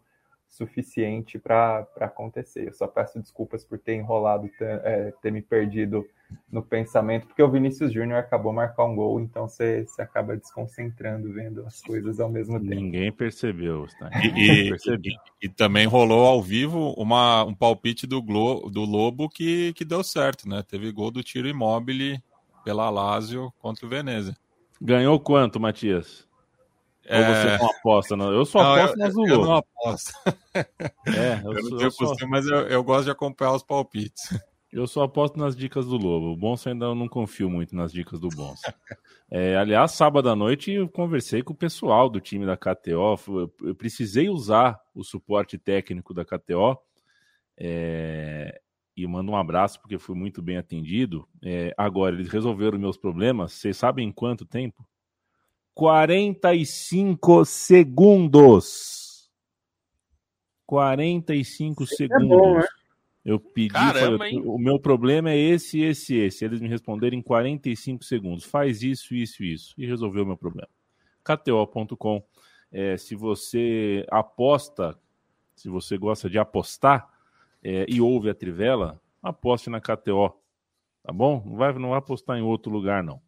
suficiente para acontecer. Eu só peço desculpas por ter enrolado, ter, é, ter me perdido no pensamento, porque o Vinícius Júnior acabou marcar um gol, então você, você acaba desconcentrando vendo as coisas ao mesmo tempo. Ninguém percebeu, tá? E, e, e, e, também rolou ao vivo uma, um palpite do, Glo, do Lobo que, que deu certo, né? Teve gol do tiro imóvel pela Lazio contra o Veneza. Ganhou quanto, Matias? É... Ou você não aposta? Não? Eu só aposto não, nas do Eu não aposto. É, eu, eu não tenho costume, só... mas eu, eu gosto de acompanhar os palpites. Eu só aposto nas dicas do Lobo. O Bonsa ainda não confio muito nas dicas do Bonsa. É, aliás, sábado à noite eu conversei com o pessoal do time da KTO. Eu precisei usar o suporte técnico da KTO. É, e mando um abraço porque fui muito bem atendido. É, agora, eles resolveram meus problemas. Vocês sabem em quanto tempo? 45 segundos. 45 segundos. É bom, né? Eu pedi, Caramba, falei, o meu problema é esse, esse, esse. Eles me responderam em 45 segundos. Faz isso, isso, isso. E resolveu o meu problema. KTO.com. É, se você aposta, se você gosta de apostar é, e ouve a Trivela, aposte na KTO. Tá bom? Não vai, não vai apostar em outro lugar, não.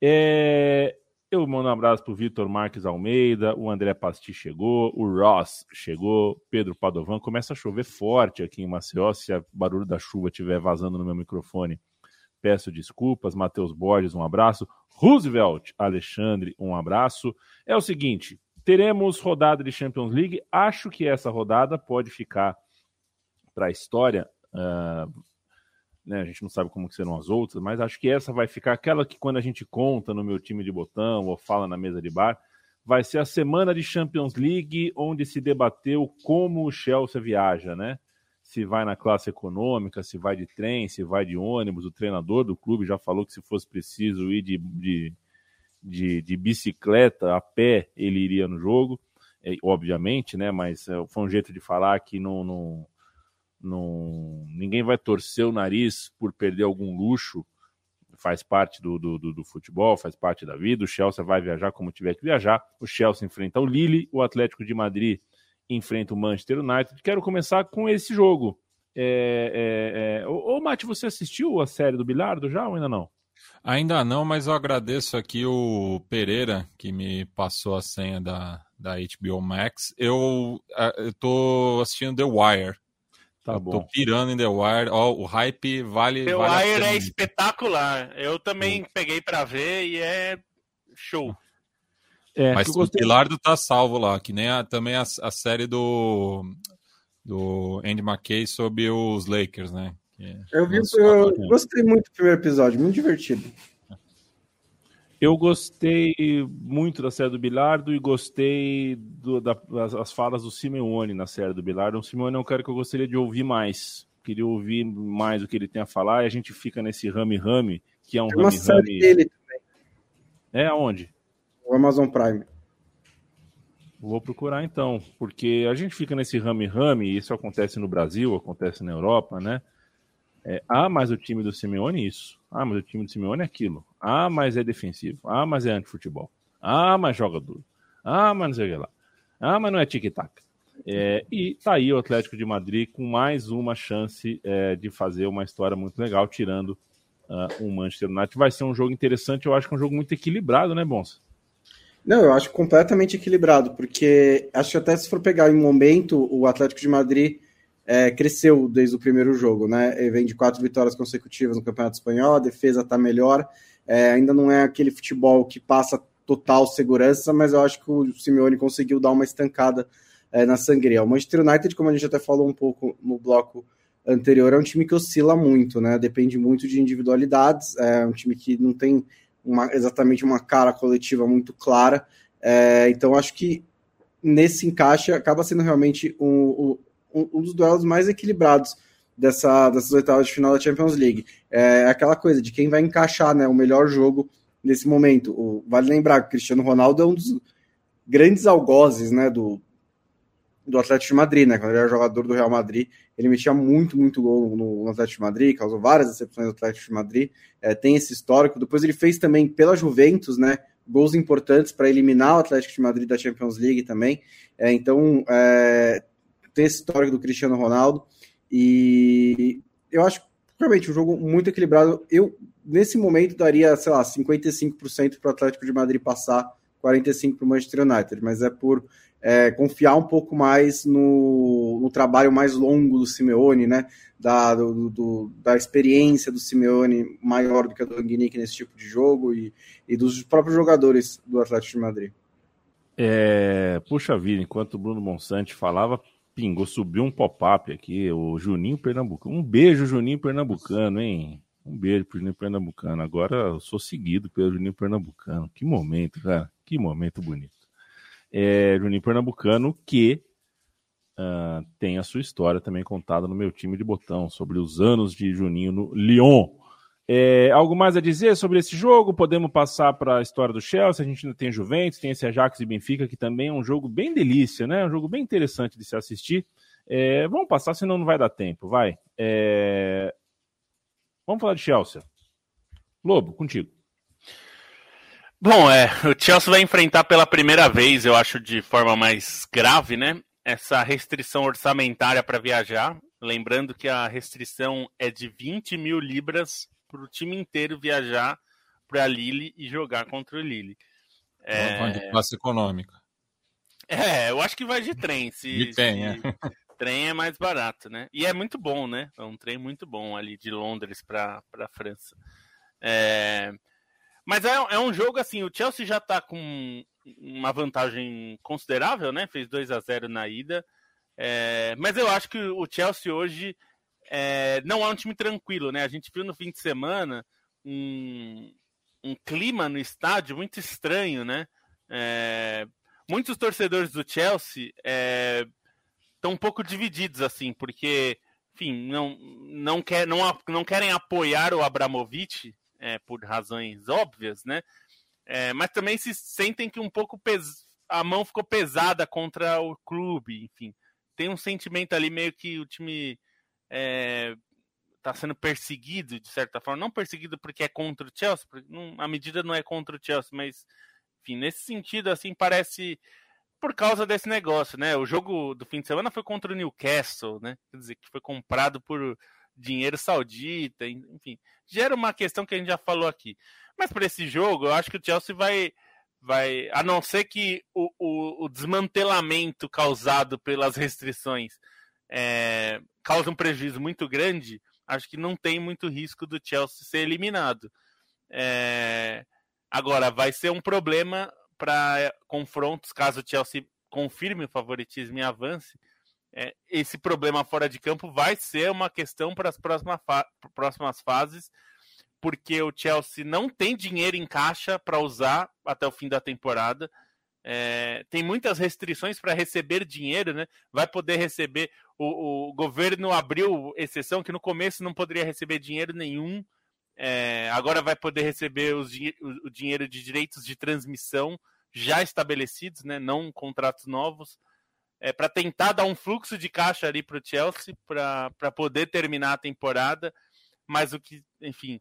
É, eu mando um abraço pro Vitor Marques Almeida, o André Pasti chegou, o Ross chegou, Pedro Padovan. Começa a chover forte aqui em Maceió. Se o barulho da chuva estiver vazando no meu microfone, peço desculpas. Matheus Borges, um abraço. Roosevelt Alexandre, um abraço. É o seguinte: teremos rodada de Champions League. Acho que essa rodada pode ficar para a história. Uh, né? A gente não sabe como serão as outras, mas acho que essa vai ficar aquela que quando a gente conta no meu time de botão ou fala na mesa de bar, vai ser a semana de Champions League onde se debateu como o Chelsea viaja, né? se vai na classe econômica, se vai de trem, se vai de ônibus. O treinador do clube já falou que se fosse preciso ir de, de, de, de bicicleta, a pé, ele iria no jogo, é, obviamente, né? Mas é, foi um jeito de falar que não, não, não, ninguém vai torcer o nariz por perder algum luxo. Faz parte do, do, do, do futebol, faz parte da vida. O Chelsea vai viajar como tiver que viajar. O Chelsea enfrenta o Lille, o Atlético de Madrid enfrenta o Manchester United. Quero começar com esse jogo. É, é, é... Ô, ô, Mate, você assistiu a série do Bilardo já ou ainda não? Ainda não, mas eu agradeço aqui o Pereira, que me passou a senha da, da HBO Max. Eu, eu tô assistindo The Wire. Tá bom. Tô pirando em The Wire. Ó, o hype vale. The vale Wire é espetacular. Eu também peguei para ver e é show. É, Mas o Bilardo tá salvo lá, que nem a, também a, a, série do, do Andy McKay sobre os Lakers, né? É, eu vi, eu gostei muito do primeiro episódio, muito divertido. Eu gostei muito da série do Bilardo e gostei do, da, das, falas do Simeone na série do Bilardo. O Simeone é um cara que eu gostaria de ouvir mais. Queria ouvir mais o que ele tem a falar e a gente fica nesse rame-rame, que é um rame-rame. dele também. É aonde? O Amazon Prime. Vou procurar então, porque a gente fica nesse rame-rame, isso acontece no Brasil, acontece na Europa, né? É, ah, mas o time do Simeone isso. Ah, mas o time do Simeone é aquilo. Ah, mas é defensivo. Ah, mas é antifutebol. Ah, mas joga duro. Ah, mas não sei o que lá. Ah, mas não é tic-tac. É, e tá aí o Atlético de Madrid com mais uma chance é, de fazer uma história muito legal, tirando uh, um Manchester United. Vai ser um jogo interessante, eu acho que é um jogo muito equilibrado, né, Bonsa? Não, eu acho completamente equilibrado, porque acho que até se for pegar em um momento, o Atlético de Madrid é, cresceu desde o primeiro jogo, né? Ele vem de quatro vitórias consecutivas no Campeonato Espanhol, a defesa está melhor, é, ainda não é aquele futebol que passa total segurança, mas eu acho que o Simeone conseguiu dar uma estancada é, na sangria. O Manchester United, como a gente até falou um pouco no bloco anterior, é um time que oscila muito, né? Depende muito de individualidades, é um time que não tem uma, exatamente uma cara coletiva muito clara. É, então, acho que nesse encaixe acaba sendo realmente um, um, um, dos duelos mais equilibrados dessa, dessas oitavas de final da Champions League. É aquela coisa de quem vai encaixar né, o melhor jogo nesse momento. O, vale lembrar que o Cristiano Ronaldo é um dos grandes algozes né, do, do Atlético de Madrid, né? Quando ele era jogador do Real Madrid, ele metia muito, muito gol no, no Atlético de Madrid, causou várias decepções no Atlético de Madrid, é, tem esse histórico. Depois ele fez também pela Juventus, né? Gols importantes para eliminar o Atlético de Madrid da Champions League também. É, então, é, esse histórico do Cristiano Ronaldo. E eu acho realmente um jogo muito equilibrado. Eu, nesse momento, daria, sei lá, 55% para o Atlético de Madrid passar, 45% para o Manchester United, mas é por é, confiar um pouco mais no, no, trabalho mais longo do Simeone, né? Da, do, do, da experiência do Simeone maior do que a do Rangnick nesse tipo de jogo e, e dos próprios jogadores do Atlético de Madrid. É, puxa vida, enquanto o Bruno Monsante falava, pingou, subiu um pop-up aqui, o Juninho Pernambucano. Um beijo, Juninho Pernambucano, hein? Um beijo pro Juninho Pernambucano. Agora eu sou seguido pelo Juninho Pernambucano. Que momento, cara. Que momento bonito é, Juninho Pernambucano, que uh, tem a sua história também contada no meu time de botão, sobre os anos de Juninho no Lyon. É, algo mais a dizer sobre esse jogo? Podemos passar para a história do Chelsea. A gente ainda tem Juventus, tem esse Ajax e Benfica, que também é um jogo bem delícia, né? Um jogo bem interessante de se assistir. É, vamos passar, senão não vai dar tempo. Vai. É... Vamos falar de Chelsea. Lobo, contigo. Bom, é, o Chelsea vai enfrentar pela primeira vez, eu acho, de forma mais grave, né? Essa restrição orçamentária para viajar. Lembrando que a restrição é de 20 mil libras para o time inteiro viajar para Lille e jogar contra o Lille. É... De classe econômica. É, eu acho que vai de trem. Se, de trem, é. Trem é mais barato, né? E é muito bom, né? É um trem muito bom ali de Londres para a França. É... Mas é, é um jogo assim, o Chelsea já está com uma vantagem considerável, né? Fez 2 a 0 na ida. É, mas eu acho que o Chelsea hoje é, não é um time tranquilo, né? A gente viu no fim de semana um, um clima no estádio muito estranho, né? É, muitos torcedores do Chelsea estão é, um pouco divididos, assim, porque enfim, não, não, quer, não, não querem apoiar o Abramovich é, por razões óbvias, né? É, mas também se sentem que um pouco pes... a mão ficou pesada contra o clube, enfim. Tem um sentimento ali meio que o time é, está sendo perseguido, de certa forma. Não perseguido porque é contra o Chelsea, porque não, a medida não é contra o Chelsea, mas, enfim, nesse sentido, assim, parece por causa desse negócio, né? O jogo do fim de semana foi contra o Newcastle, né? Quer dizer, que foi comprado por dinheiro saudita, enfim. Gera uma questão que a gente já falou aqui. Mas para esse jogo, eu acho que o Chelsea vai. vai a não ser que o, o, o desmantelamento causado pelas restrições é, cause um prejuízo muito grande, acho que não tem muito risco do Chelsea ser eliminado. É... Agora, vai ser um problema para confrontos, caso o Chelsea confirme o favoritismo e avance. É, esse problema fora de campo vai ser uma questão para as próximas, fa próximas fases, porque o Chelsea não tem dinheiro em caixa para usar até o fim da temporada. É, tem muitas restrições para receber dinheiro, né? Vai poder receber. O, o, governo abriu exceção que no começo não poderia receber dinheiro nenhum. É, agora vai poder receber os, o, o, dinheiro de direitos de transmissão já estabelecidos, né? Não contratos novos. É, para tentar dar um fluxo de caixa ali para o Chelsea para poder terminar a temporada. Mas o que, enfim,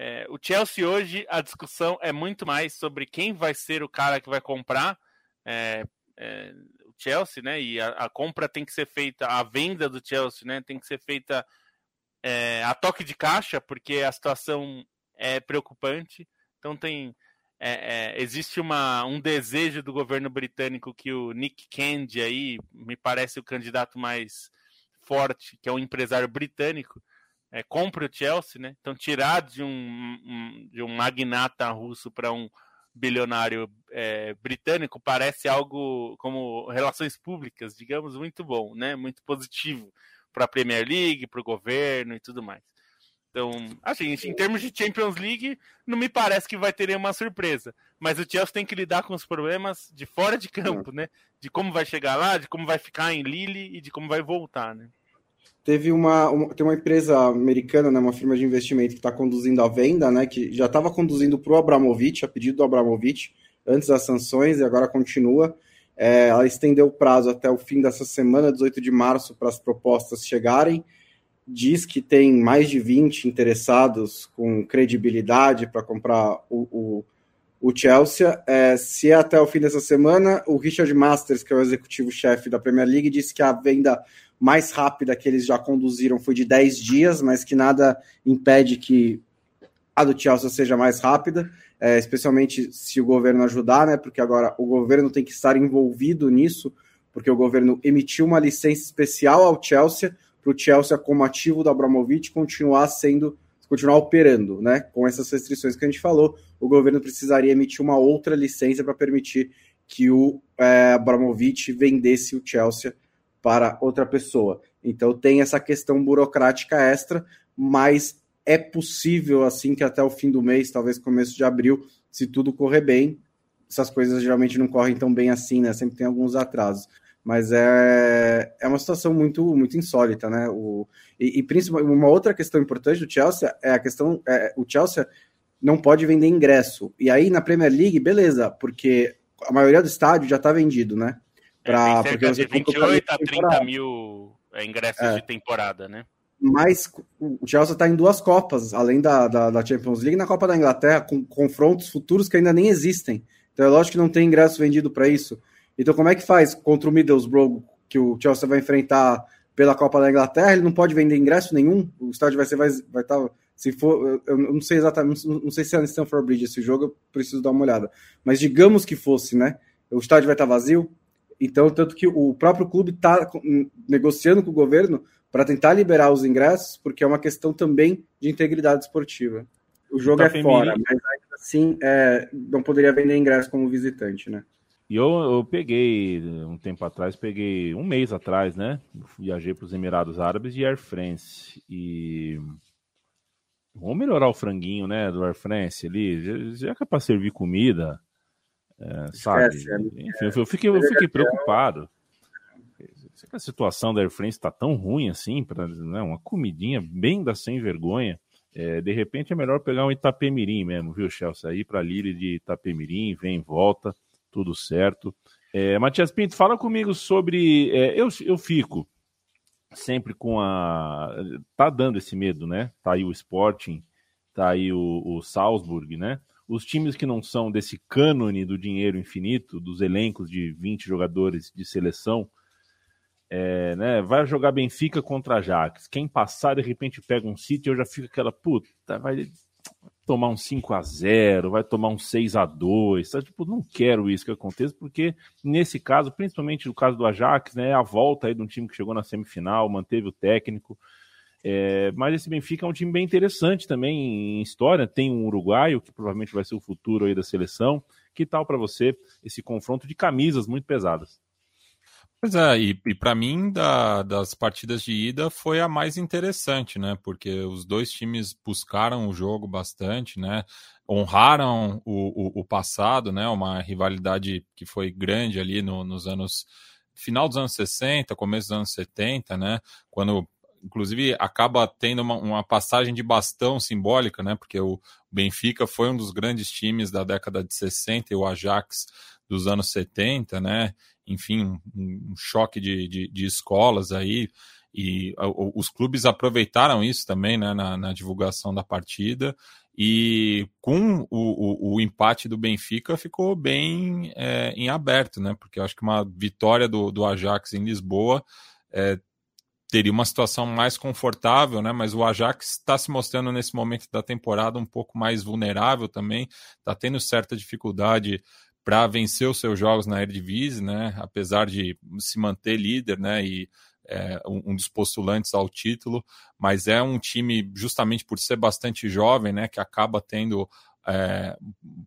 é, o Chelsea hoje, a discussão é muito mais sobre quem vai ser o cara que vai comprar é, é, o Chelsea, né? E a, a, compra tem que ser feita, a venda do Chelsea, né? Tem que ser feita é, a toque de caixa, porque a situação é preocupante. Então tem é, é, existe uma, um desejo do governo britânico que o Nick Candy aí me parece o candidato mais forte, que é um empresário britânico, é, compre o Chelsea, né? Então, tirar de um, um de um magnata russo para um bilionário é, britânico parece algo como relações públicas, digamos, muito bom, né? Muito positivo para a Premier League, para o governo e tudo mais. Então, assim, em termos de Champions League, não me parece que vai ter nenhuma surpresa. Mas o Chelsea tem que lidar com os problemas de fora de campo, né? De como vai chegar lá, de como vai ficar em Lille e de como vai voltar, né? Teve uma, uma, tem uma empresa americana, né, uma firma de investimento que está conduzindo a venda, né, que já estava conduzindo para o Abramovich, a pedido do Abramovich, antes das sanções, e agora continua. É, ela estendeu o prazo até o fim dessa semana, 18 de março, para as propostas chegarem. Diz que tem mais de 20 interessados com credibilidade para comprar o, o, o Chelsea. É, se é até o fim dessa semana, o Richard Masters, que é o executivo-chefe da Premier League, disse que a venda mais rápida que eles já conduziram foi de 10 dias, mas que nada impede que a do Chelsea seja mais rápida, é, especialmente se o governo ajudar, né? Porque agora o governo tem que estar envolvido nisso, porque o governo emitiu uma licença especial ao Chelsea para o Chelsea, como ativo do Abramovich, continuar sendo, continuar operando, né? Com essas restrições que a gente falou, o governo precisaria emitir uma outra licença para permitir que o é, Abramovich vendesse o Chelsea para outra pessoa. Então tem essa questão burocrática extra, mas é possível assim que até o fim do mês, talvez começo de abril, se tudo correr bem, essas coisas geralmente não correm tão bem assim, né? Sempre tem alguns atrasos. Mas é, é uma situação muito muito insólita, né? O, e, e principalmente uma outra questão importante do Chelsea é a questão é, o Chelsea não pode vender ingresso. E aí na Premier League, beleza, porque a maioria do estádio já está vendido, né? Pra, é, porque você de 28 a 30 mil é, ingressos é. de temporada, né? Mas o Chelsea está em duas Copas, além da, da, da, Champions League, na Copa da Inglaterra, com confrontos futuros que ainda nem existem. Então é lógico que não tem ingresso vendido para isso. Então, como é que faz contra o Middlesbrough, que o Chelsea vai enfrentar pela Copa da Inglaterra? Ele não pode vender ingresso nenhum? O estádio vai ser vai, vai estar. Tá, se for, eu não sei exatamente, não sei se é no Stamford Bridge esse jogo, eu preciso dar uma olhada. Mas digamos que fosse, né? O estádio vai estar tá vazio, então, tanto que o próprio clube está negociando com o governo para tentar liberar os ingressos, porque é uma questão também de integridade esportiva. O jogo tá é fora, mas ainda assim é, não poderia vender ingresso como visitante, né? E eu, eu peguei, um tempo atrás, peguei um mês atrás, né? Viajei para os Emirados Árabes de Air France. E vamos melhorar o franguinho, né? Do Air France ali. Já, já que é para servir comida, é, sabe? Esquece, Enfim, eu fiquei, eu fiquei preocupado. será que a situação da Air France está tão ruim assim? Pra, né, uma comidinha bem da sem vergonha. É, de repente é melhor pegar um Itapemirim mesmo, viu, Chelsea? Aí para Lille de Itapemirim, vem, volta, tudo certo. É, Matias Pinto, fala comigo sobre. É, eu, eu fico sempre com a. Tá dando esse medo, né? Tá aí o Sporting, tá aí o, o Salzburg, né? Os times que não são desse cânone do dinheiro infinito, dos elencos de 20 jogadores de seleção, é, né, vai jogar Benfica contra Ajax. Quem passar, de repente, pega um City, eu já fico aquela, puta, vai tomar um 5 a 0 vai tomar um 6 a 2 tá? Tipo, não quero isso que aconteça, porque nesse caso, principalmente no caso do Ajax, né, a volta aí de um time que chegou na semifinal, manteve o técnico, é, mas esse Benfica é um time bem interessante também em história. Tem um uruguaio, que provavelmente vai ser o futuro aí da seleção. Que tal para você esse confronto de camisas muito pesadas? Pois é, e, e para mim, da, das partidas de ida, foi a mais interessante, né? Porque os dois times buscaram o jogo bastante, né? Honraram o, o, o passado, né? Uma rivalidade que foi grande ali no, nos anos. Final dos anos 60, começo dos anos 70, né? Quando inclusive acaba tendo uma, uma, passagem de bastão simbólica, né? Porque o Benfica foi um dos grandes times da década de 60 e o Ajax dos anos 70, né? enfim, um, um choque de, de, de, escolas aí, e os clubes aproveitaram isso também né, na, na divulgação da partida, e com o, o, o, empate do Benfica ficou bem é, em aberto, né? Porque eu acho que uma vitória do, do Ajax em Lisboa é, teria uma situação mais confortável, né? Mas o Ajax está se mostrando nesse momento da temporada um pouco mais vulnerável também, está tendo certa dificuldade para vencer os seus jogos na Eredivisie, né? Apesar de se manter líder, né? E é, um, dos postulantes ao título, mas é um time justamente por ser bastante jovem, né? Que acaba tendo é,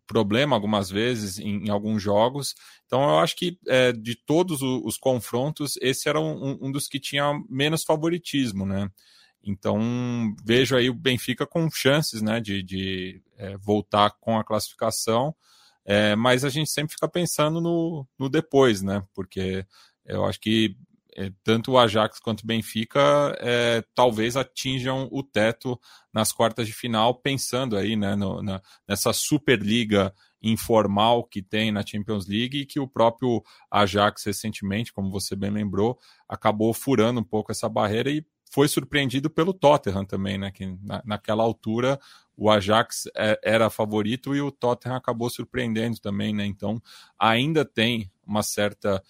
problema algumas vezes em, em, alguns jogos. Então eu acho que é, de todos os, os, confrontos, esse era um, um, dos que tinha menos favoritismo, né? Então vejo aí o Benfica com chances, né, de, de é, voltar com a classificação. É, mas a gente sempre fica pensando no, no depois, né? Porque eu acho que tanto o Ajax quanto o Benfica é, talvez atinjam o teto nas quartas de final, pensando aí né, no, na, nessa Superliga informal que tem na Champions League e que o próprio Ajax recentemente, como você bem lembrou, acabou furando um pouco essa barreira e foi surpreendido pelo Tottenham também, né? Que na, naquela altura o Ajax é, era favorito e o Tottenham acabou surpreendendo também, né? Então ainda tem uma certa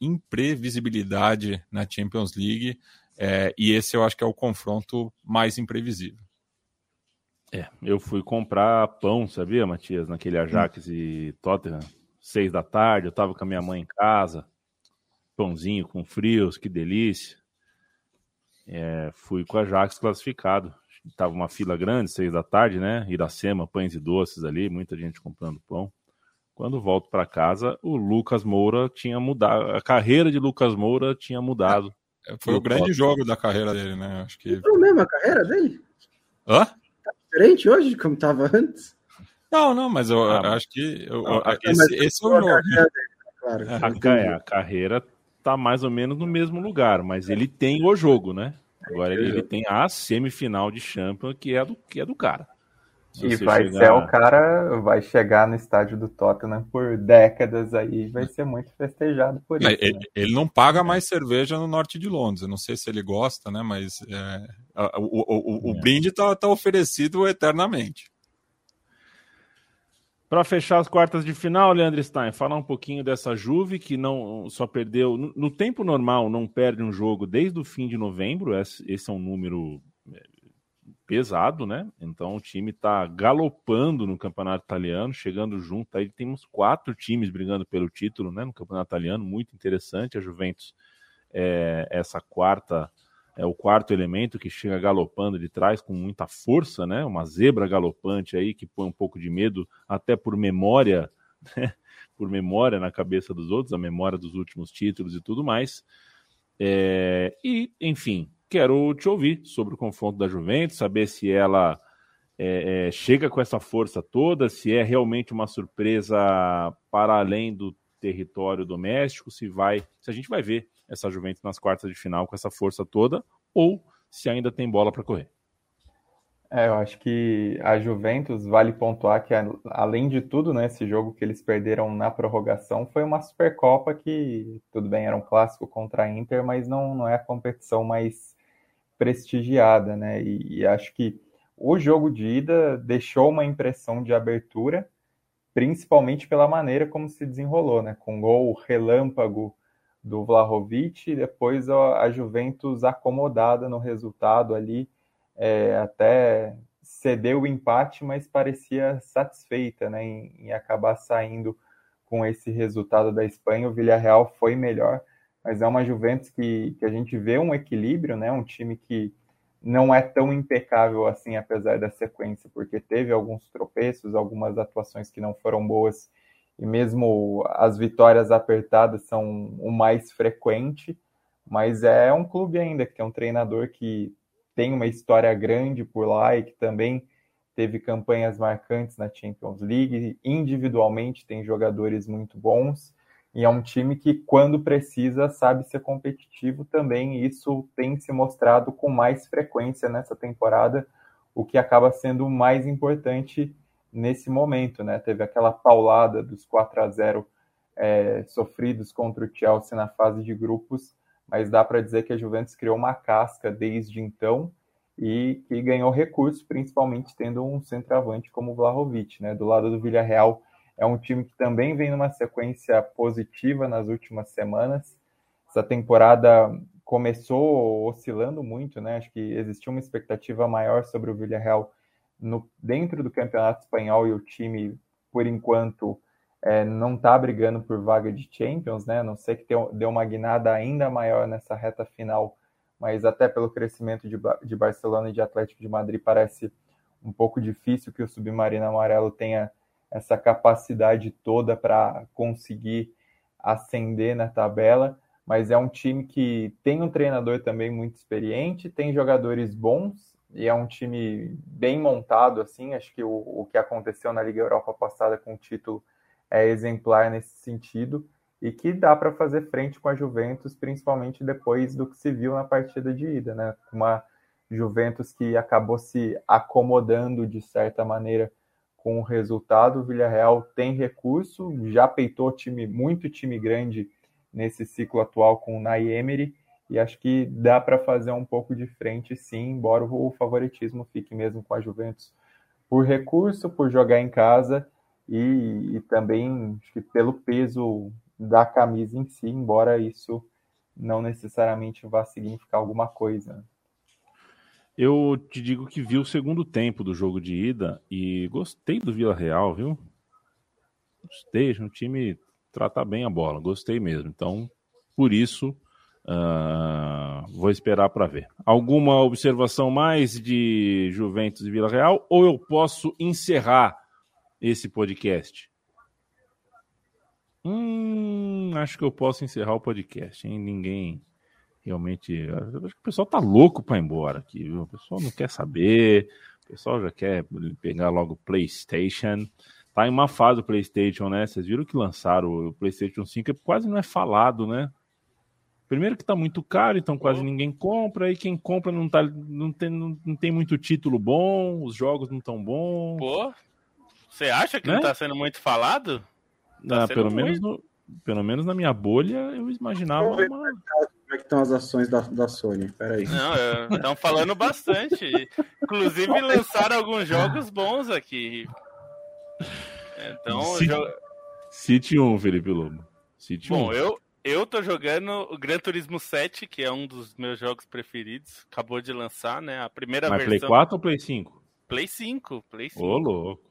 imprevisibilidade na Champions League é, e esse eu acho que é o confronto mais imprevisível. É, eu fui comprar pão, sabia, Matias, naquele Ajax hum. e Tottenham, seis da tarde, eu tava com a minha mãe em casa, pãozinho com frios, que delícia. É, fui com a Ajax classificado. Tava uma fila grande, seis da tarde, né? Iracema, pães e doces ali, muita gente comprando pão. Quando volto para casa, o Lucas Moura tinha mudado, a carreira de Lucas Moura tinha mudado. É, foi o grande jogo da carreira dele, né? Acho que. Foi mesmo a carreira dele? Hã? Tá diferente hoje de como tava antes? Não, não, mas eu ah, acho que eu, não, esse, esse é o jogo. A carreira, dele, né? claro, a, a carreira tá mais ou menos no mesmo lugar, mas ele tem o jogo, né? Agora ele, ele tem a semifinal de Champions que é do, que é do cara. Se e vai chegar... ser o cara, vai chegar no estádio do Tottenham por décadas aí, vai ser muito festejado por isso. Ele, né? ele não paga mais cerveja no norte de Londres. Eu não sei se ele gosta, né? Mas é, o, o, o, o é. brinde está tá oferecido eternamente. Para fechar as quartas de final, Leandro Stein, falar um pouquinho dessa Juve que não só perdeu no, no tempo normal, não perde um jogo desde o fim de novembro. Esse, esse é um número pesado, né? Então o time está galopando no campeonato italiano, chegando junto. Aí temos quatro times brigando pelo título, né? No campeonato italiano, muito interessante. A Juventus é essa quarta é o quarto elemento que chega galopando de trás com muita força, né? Uma zebra galopante aí que põe um pouco de medo, até por memória, né? por memória na cabeça dos outros, a memória dos últimos títulos e tudo mais. É... E, enfim, quero te ouvir sobre o confronto da Juventus, saber se ela é, é, chega com essa força toda, se é realmente uma surpresa para além do território doméstico, se vai, se a gente vai ver essa Juventus nas quartas de final com essa força toda ou se ainda tem bola para correr. É, eu acho que a Juventus vale pontuar que, além de tudo, né, esse jogo que eles perderam na prorrogação foi uma Supercopa que, tudo bem, era um clássico contra a Inter, mas não, não é a competição mais prestigiada, né? E, e acho que o jogo de ida deixou uma impressão de abertura, principalmente pela maneira como se desenrolou, né? Com gol relâmpago do Vlahovic e depois a Juventus acomodada no resultado ali é, até cedeu o empate, mas parecia satisfeita né, em, em, acabar saindo com esse resultado da Espanha. O Villarreal foi melhor, mas é uma Juventus que, que a gente vê um equilíbrio, né, um time que não é tão impecável assim, apesar da sequência, porque teve alguns tropeços, algumas atuações que não foram boas, e mesmo as vitórias apertadas são o mais frequente, mas é um clube ainda que tem um treinador que tem uma história grande por lá e que também teve campanhas marcantes na Champions League. Individualmente tem jogadores muito bons e é um time que, quando precisa, sabe ser competitivo também. E isso tem se mostrado com mais frequência nessa temporada, o que acaba sendo o mais importante nesse momento. Né? Teve aquela paulada dos 4 a 0 é, sofridos contra o Chelsea na fase de grupos mas dá para dizer que a Juventus criou uma casca desde então e que ganhou recursos, principalmente tendo um centroavante como o Vlahovic, né? Do lado do Villarreal, é um time que também vem numa sequência positiva nas últimas semanas. Essa temporada começou oscilando muito, né? Acho que existia uma expectativa maior sobre o Villarreal no, dentro do Campeonato Espanhol e o time, por enquanto, é, não está brigando por vaga de Champions, né? Não sei que deu uma guinada ainda maior nessa reta final, mas até pelo crescimento de, de Barcelona e de Atlético de Madrid parece um pouco difícil que o Submarino Amarelo tenha essa capacidade toda para conseguir ascender na tabela, mas é um time que tem um treinador também muito experiente, tem jogadores bons e é um time bem montado assim. Acho que o, o que aconteceu na Liga Europa passada com o título é exemplar nesse sentido e que dá para fazer frente com a Juventus, principalmente depois do que se viu na partida de ida, né? Uma Juventus que acabou se acomodando de certa maneira com o resultado. O Villarreal tem recurso, já peitou time, muito time grande nesse ciclo atual com o Nay Emery, e acho que dá para fazer um pouco de frente sim, embora o favoritismo fique mesmo com a Juventus por recurso, por jogar em casa e, e também pelo peso da camisa em si, embora isso não necessariamente vá significar alguma coisa. Eu te digo que vi o segundo tempo do jogo de ida e gostei do Vila Real, viu? Gostei, um time trata bem a bola, gostei mesmo. Então, por isso, uh, vou esperar para ver. Alguma observação mais de Juventus e Vila Real? Ou eu posso encerrar esse podcast? Hum, acho que eu posso encerrar o podcast, hein? Ninguém realmente. Acho que o pessoal tá louco para ir embora aqui, viu? O pessoal não quer saber, o pessoal já quer pegar logo o PlayStation. Tá em uma fase o PlayStation, né? Vocês viram que lançaram o PlayStation 5, quase não é falado, né? Primeiro que tá muito caro, então quase ninguém compra, e quem compra não, tá, não, tem, não, não tem muito título bom, os jogos não tão bons. Pô, você acha que né? não tá sendo muito falado? Tá pelo, menos no, pelo menos na minha bolha eu imaginava uma... Como é que estão as ações da, da Sony? Peraí. Não, estão falando bastante. Inclusive lançaram alguns jogos bons aqui. Então, Cite, jo... Cite um, Felipe Lobo. Cite Bom, um. eu, eu tô jogando o Gran Turismo 7, que é um dos meus jogos preferidos. Acabou de lançar, né? A primeira Mas versão. Play 4 ou Play 5? Play 5, Play 5. Ô, louco.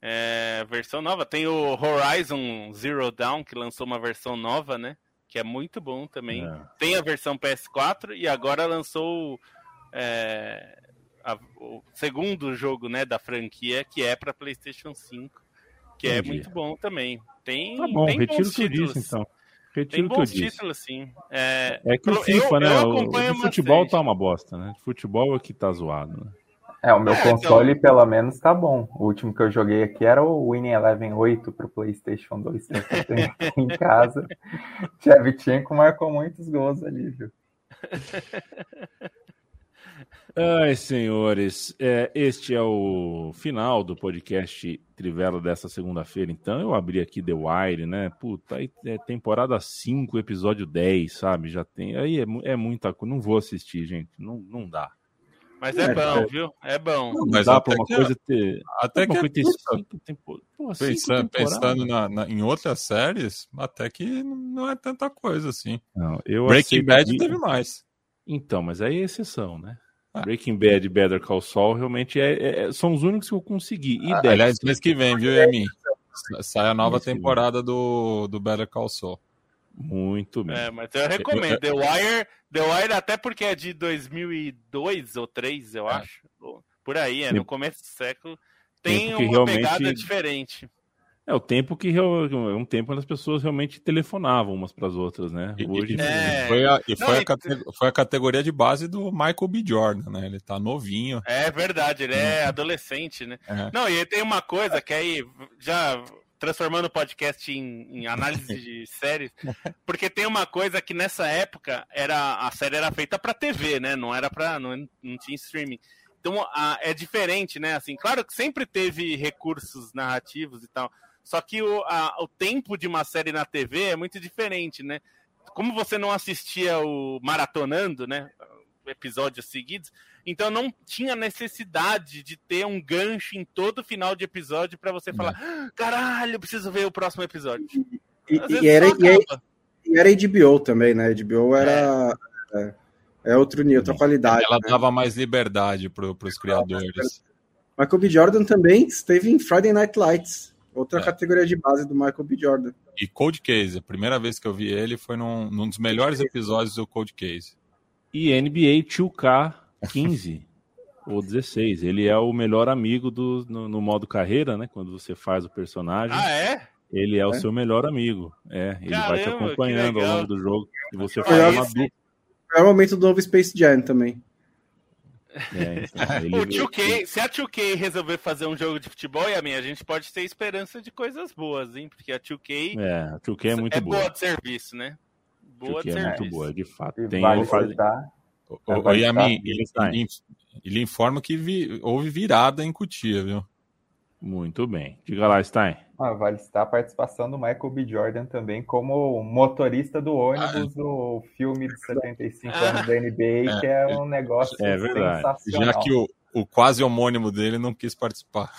É, versão nova. Tem o Horizon Zero Dawn, que lançou uma versão nova, né? Que é muito bom também. É. Tem a versão PS4 e agora lançou é, a, o segundo jogo né, da franquia, que é para PlayStation 5. Que é Entendi. é muito bom também. Tem, tá bom, tem retiro o que eu disse, então. Retiro tem bons títulos, sim. É, é que o FIFA, eu, né? Eu o, o futebol bastante. tá uma bosta, né? O futebol é que tá zoado, né? É, o meu é, console então... pelo menos tá bom. O último que eu joguei aqui era o Winning Eleven 8 pro PlayStation 2 que eu tenho aqui em casa. Tchevchenko marcou muitos gols ali, viu? Ai, senhores, é, este é o final do podcast Trivela dessa segunda-feira. Então, eu abri aqui The Wire, né? Puta, aí é temporada 5, episódio 10, sabe? Já tem. Aí é, é muita coisa. Não vou assistir, gente. Não, não dá. Mas é, é bom, é. viu? É bom. Não, mas dá pra uma que, coisa ter. Até que. Cinco tempo, pô, pensando, pensando na, na, em outras séries, até que não é tanta coisa assim. Não, eu Breaking Bad que... teve mais. Então, mas aí é exceção, né? Ah. Breaking Bad e Better Call Saul realmente é, é, são os únicos que eu consegui. E ah, aliás, mês que vem, viu, Yami? Sai a nova temporada do, do Better Call Saul. Muito bem. É, mas eu recomendo. The Wire, The Wire até porque é de 2002 ou 2003, eu é. acho. Por aí, é no começo do século. Tem uma realmente... pegada diferente. É o tempo que é um tempo onde as pessoas realmente telefonavam umas para as outras, né? Hoje é... foi, a, e foi, Não, a foi a categoria de base do Michael B. Jordan, né? Ele tá novinho. É verdade, ele é uhum. adolescente, né? É. Não, e tem uma coisa que aí já transformando o podcast em, em análise de séries, porque tem uma coisa que nessa época era a série era feita para TV, né? Não era para não, não tinha streaming. Então a, é diferente, né? Assim, claro que sempre teve recursos narrativos e tal, só que o, a, o tempo de uma série na TV é muito diferente, né? Como você não assistia o maratonando, né? Episódios seguidos, então não tinha necessidade de ter um gancho em todo final de episódio para você falar: ah, caralho, preciso ver o próximo episódio. E, e era, e, era HBO também, né? HBO era. É. É, é outro nível, outra qualidade. Ela né? dava mais liberdade para os criadores. Michael B. Jordan também esteve em Friday Night Lights. Outra é. categoria de base do Michael B. Jordan. E Cold Case, a primeira vez que eu vi ele foi num, num dos melhores episódios do Cold Case. E NBA 2K15 ou 16. Ele é o melhor amigo do, no, no, modo carreira, né? Quando você faz o personagem. Ah, é? Ele é, é? o seu melhor amigo. É, ele Caramba, vai te acompanhando ao longo do jogo. E você faz uma dupla. É o momento do novo Space Jam também. É, então, ele... o 2K, se a 2K resolver fazer um jogo de futebol, e a minha, a gente pode ter esperança de coisas boas, hein? Porque a 2K, é, a 2K é muito é boa. boa de serviço, né? Boa de é serviço. muito boa, de fato. Tem vale faz... o, o, o Yami, ele, ele, ele, informa que vi, houve virada em Cutia, viu? Muito bem. Diga lá, Stein. Ah, vale citar a participação do Michael B. Jordan também como motorista do ônibus ah, do filme de 75 ah, anos da NBA, é, que é um negócio é sensacional. Já que o, o quase homônimo dele não quis participar.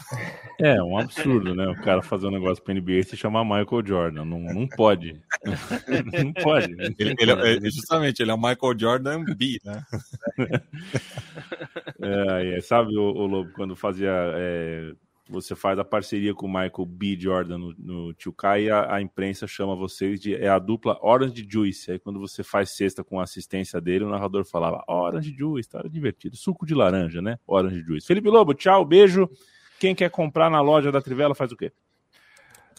É, um absurdo, né? O cara fazer um negócio para NBA e se chamar Michael Jordan. Não, não pode. não pode. Ele, ele é, justamente, ele é o Michael Jordan B, né? É, é, sabe, o, o Lobo, quando fazia é, você faz a parceria com o Michael B. Jordan no, no 2K e a, a, imprensa chama vocês de é a dupla Orange Juice. Aí quando você faz cesta com a assistência dele, o narrador falava Orange Juice, tá divertido. Suco de laranja, né? Orange Juice. Felipe Lobo, tchau, beijo. Quem quer comprar na loja da Trivela faz o quê?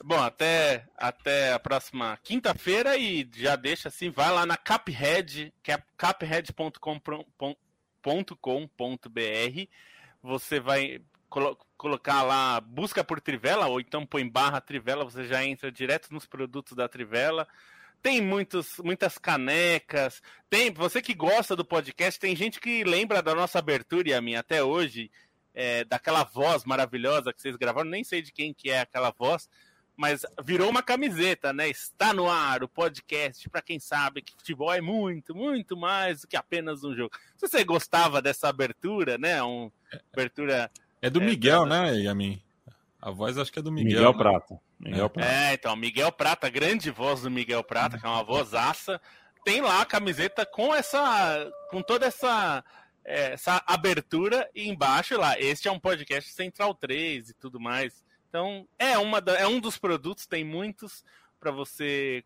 Bom, até, até a próxima quinta-feira e já deixa assim, vai lá na Caphead, que é caphead.com.br. Você vai colo colocar lá busca por Trivela, ou então põe barra Trivela, você já entra direto nos produtos da Trivela. Tem muitos, muitas canecas. Tem você que gosta do podcast, tem gente que lembra da nossa abertura e a minha até hoje, é, daquela voz maravilhosa que vocês gravaram. Nem sei de quem que é aquela voz, mas virou uma camiseta, né? Está no ar o podcast para quem sabe que futebol é muito, muito mais do que apenas um jogo. Se você gostava dessa abertura, né? Uma abertura é do é, Miguel, né, Yamin? A voz acho que é do Miguel. Miguel né? Prata. Miguel Prata. É, então, Miguel Prata, grande voz do Miguel Prata, que é uma vozaça. Tem lá a camiseta com essa. com toda essa. É, essa abertura e embaixo lá. Este é um podcast Central 3 e tudo mais. Então, é, uma da, é um dos produtos, tem muitos para você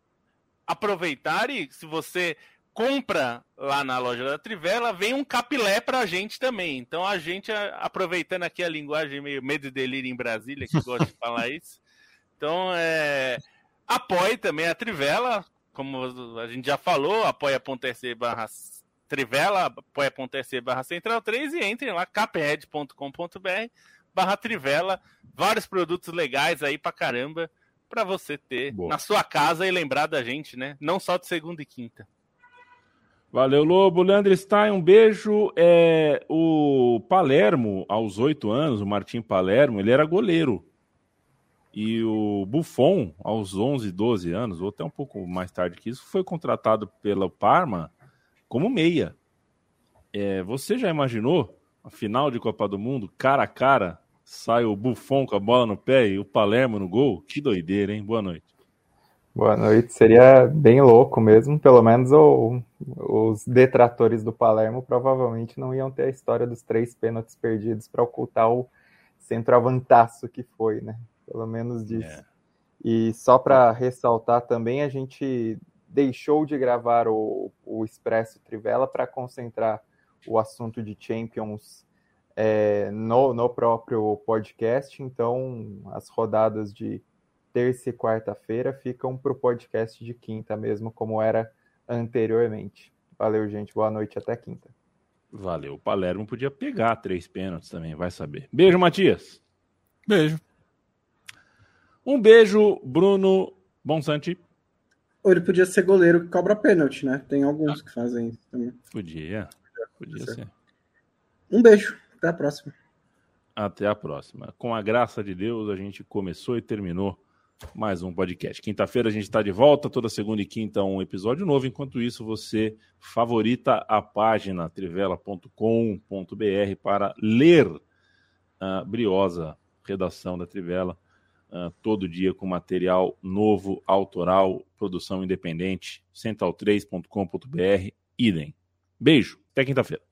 aproveitar e se você compra lá na loja da Trivela, vem um capilé pra gente também. Então a gente, aproveitando aqui a linguagem meio medo e delírio em Brasília, que gosta de falar isso. Então, é, apoie também a Trivela, como a gente já falou, apoia.se barra Trivela, apoia.se barra central 3 e entrem lá, caped.com.br barra Trivela. Vários produtos legais aí pra caramba para você ter Boa. na sua casa e lembrar da gente, né? Não só de segunda e quinta. Valeu, Lobo. Leandro Stein, um beijo. É, o Palermo, aos oito anos, o Martim Palermo, ele era goleiro. E o Buffon, aos 11, 12 anos, ou até um pouco mais tarde que isso, foi contratado pela Parma como meia. É, você já imaginou a final de Copa do Mundo, cara a cara, sai o Buffon com a bola no pé e o Palermo no gol? Que doideira, hein? Boa noite. Boa noite. Seria bem louco mesmo. Pelo menos o, os detratores do Palermo provavelmente não iam ter a história dos três pênaltis perdidos para ocultar o centroavantaço que foi, né? Pelo menos disso. É. E só para ressaltar também, a gente deixou de gravar o, o Expresso Trivela para concentrar o assunto de Champions é, no, no próprio podcast. Então, as rodadas de terça e quarta-feira ficam para o podcast de quinta mesmo, como era anteriormente. Valeu, gente. Boa noite. Até quinta. Valeu. O Palermo podia pegar três pênaltis também, vai saber. Beijo, Matias. Beijo. Um beijo, Bruno Bonsante. Ou ele podia ser goleiro que cobra pênalti, né? Tem alguns ah. que fazem isso também. Podia. Podia ser. Um beijo. Até a próxima. Até a próxima. Com a graça de Deus, a gente começou e terminou mais um podcast. Quinta-feira a gente está de volta, toda segunda e quinta um episódio novo. Enquanto isso, você favorita a página trivela.com.br para ler a briosa redação da Trivela uh, todo dia com material novo, autoral, produção independente, central3.com.br, idem. Beijo, até quinta-feira.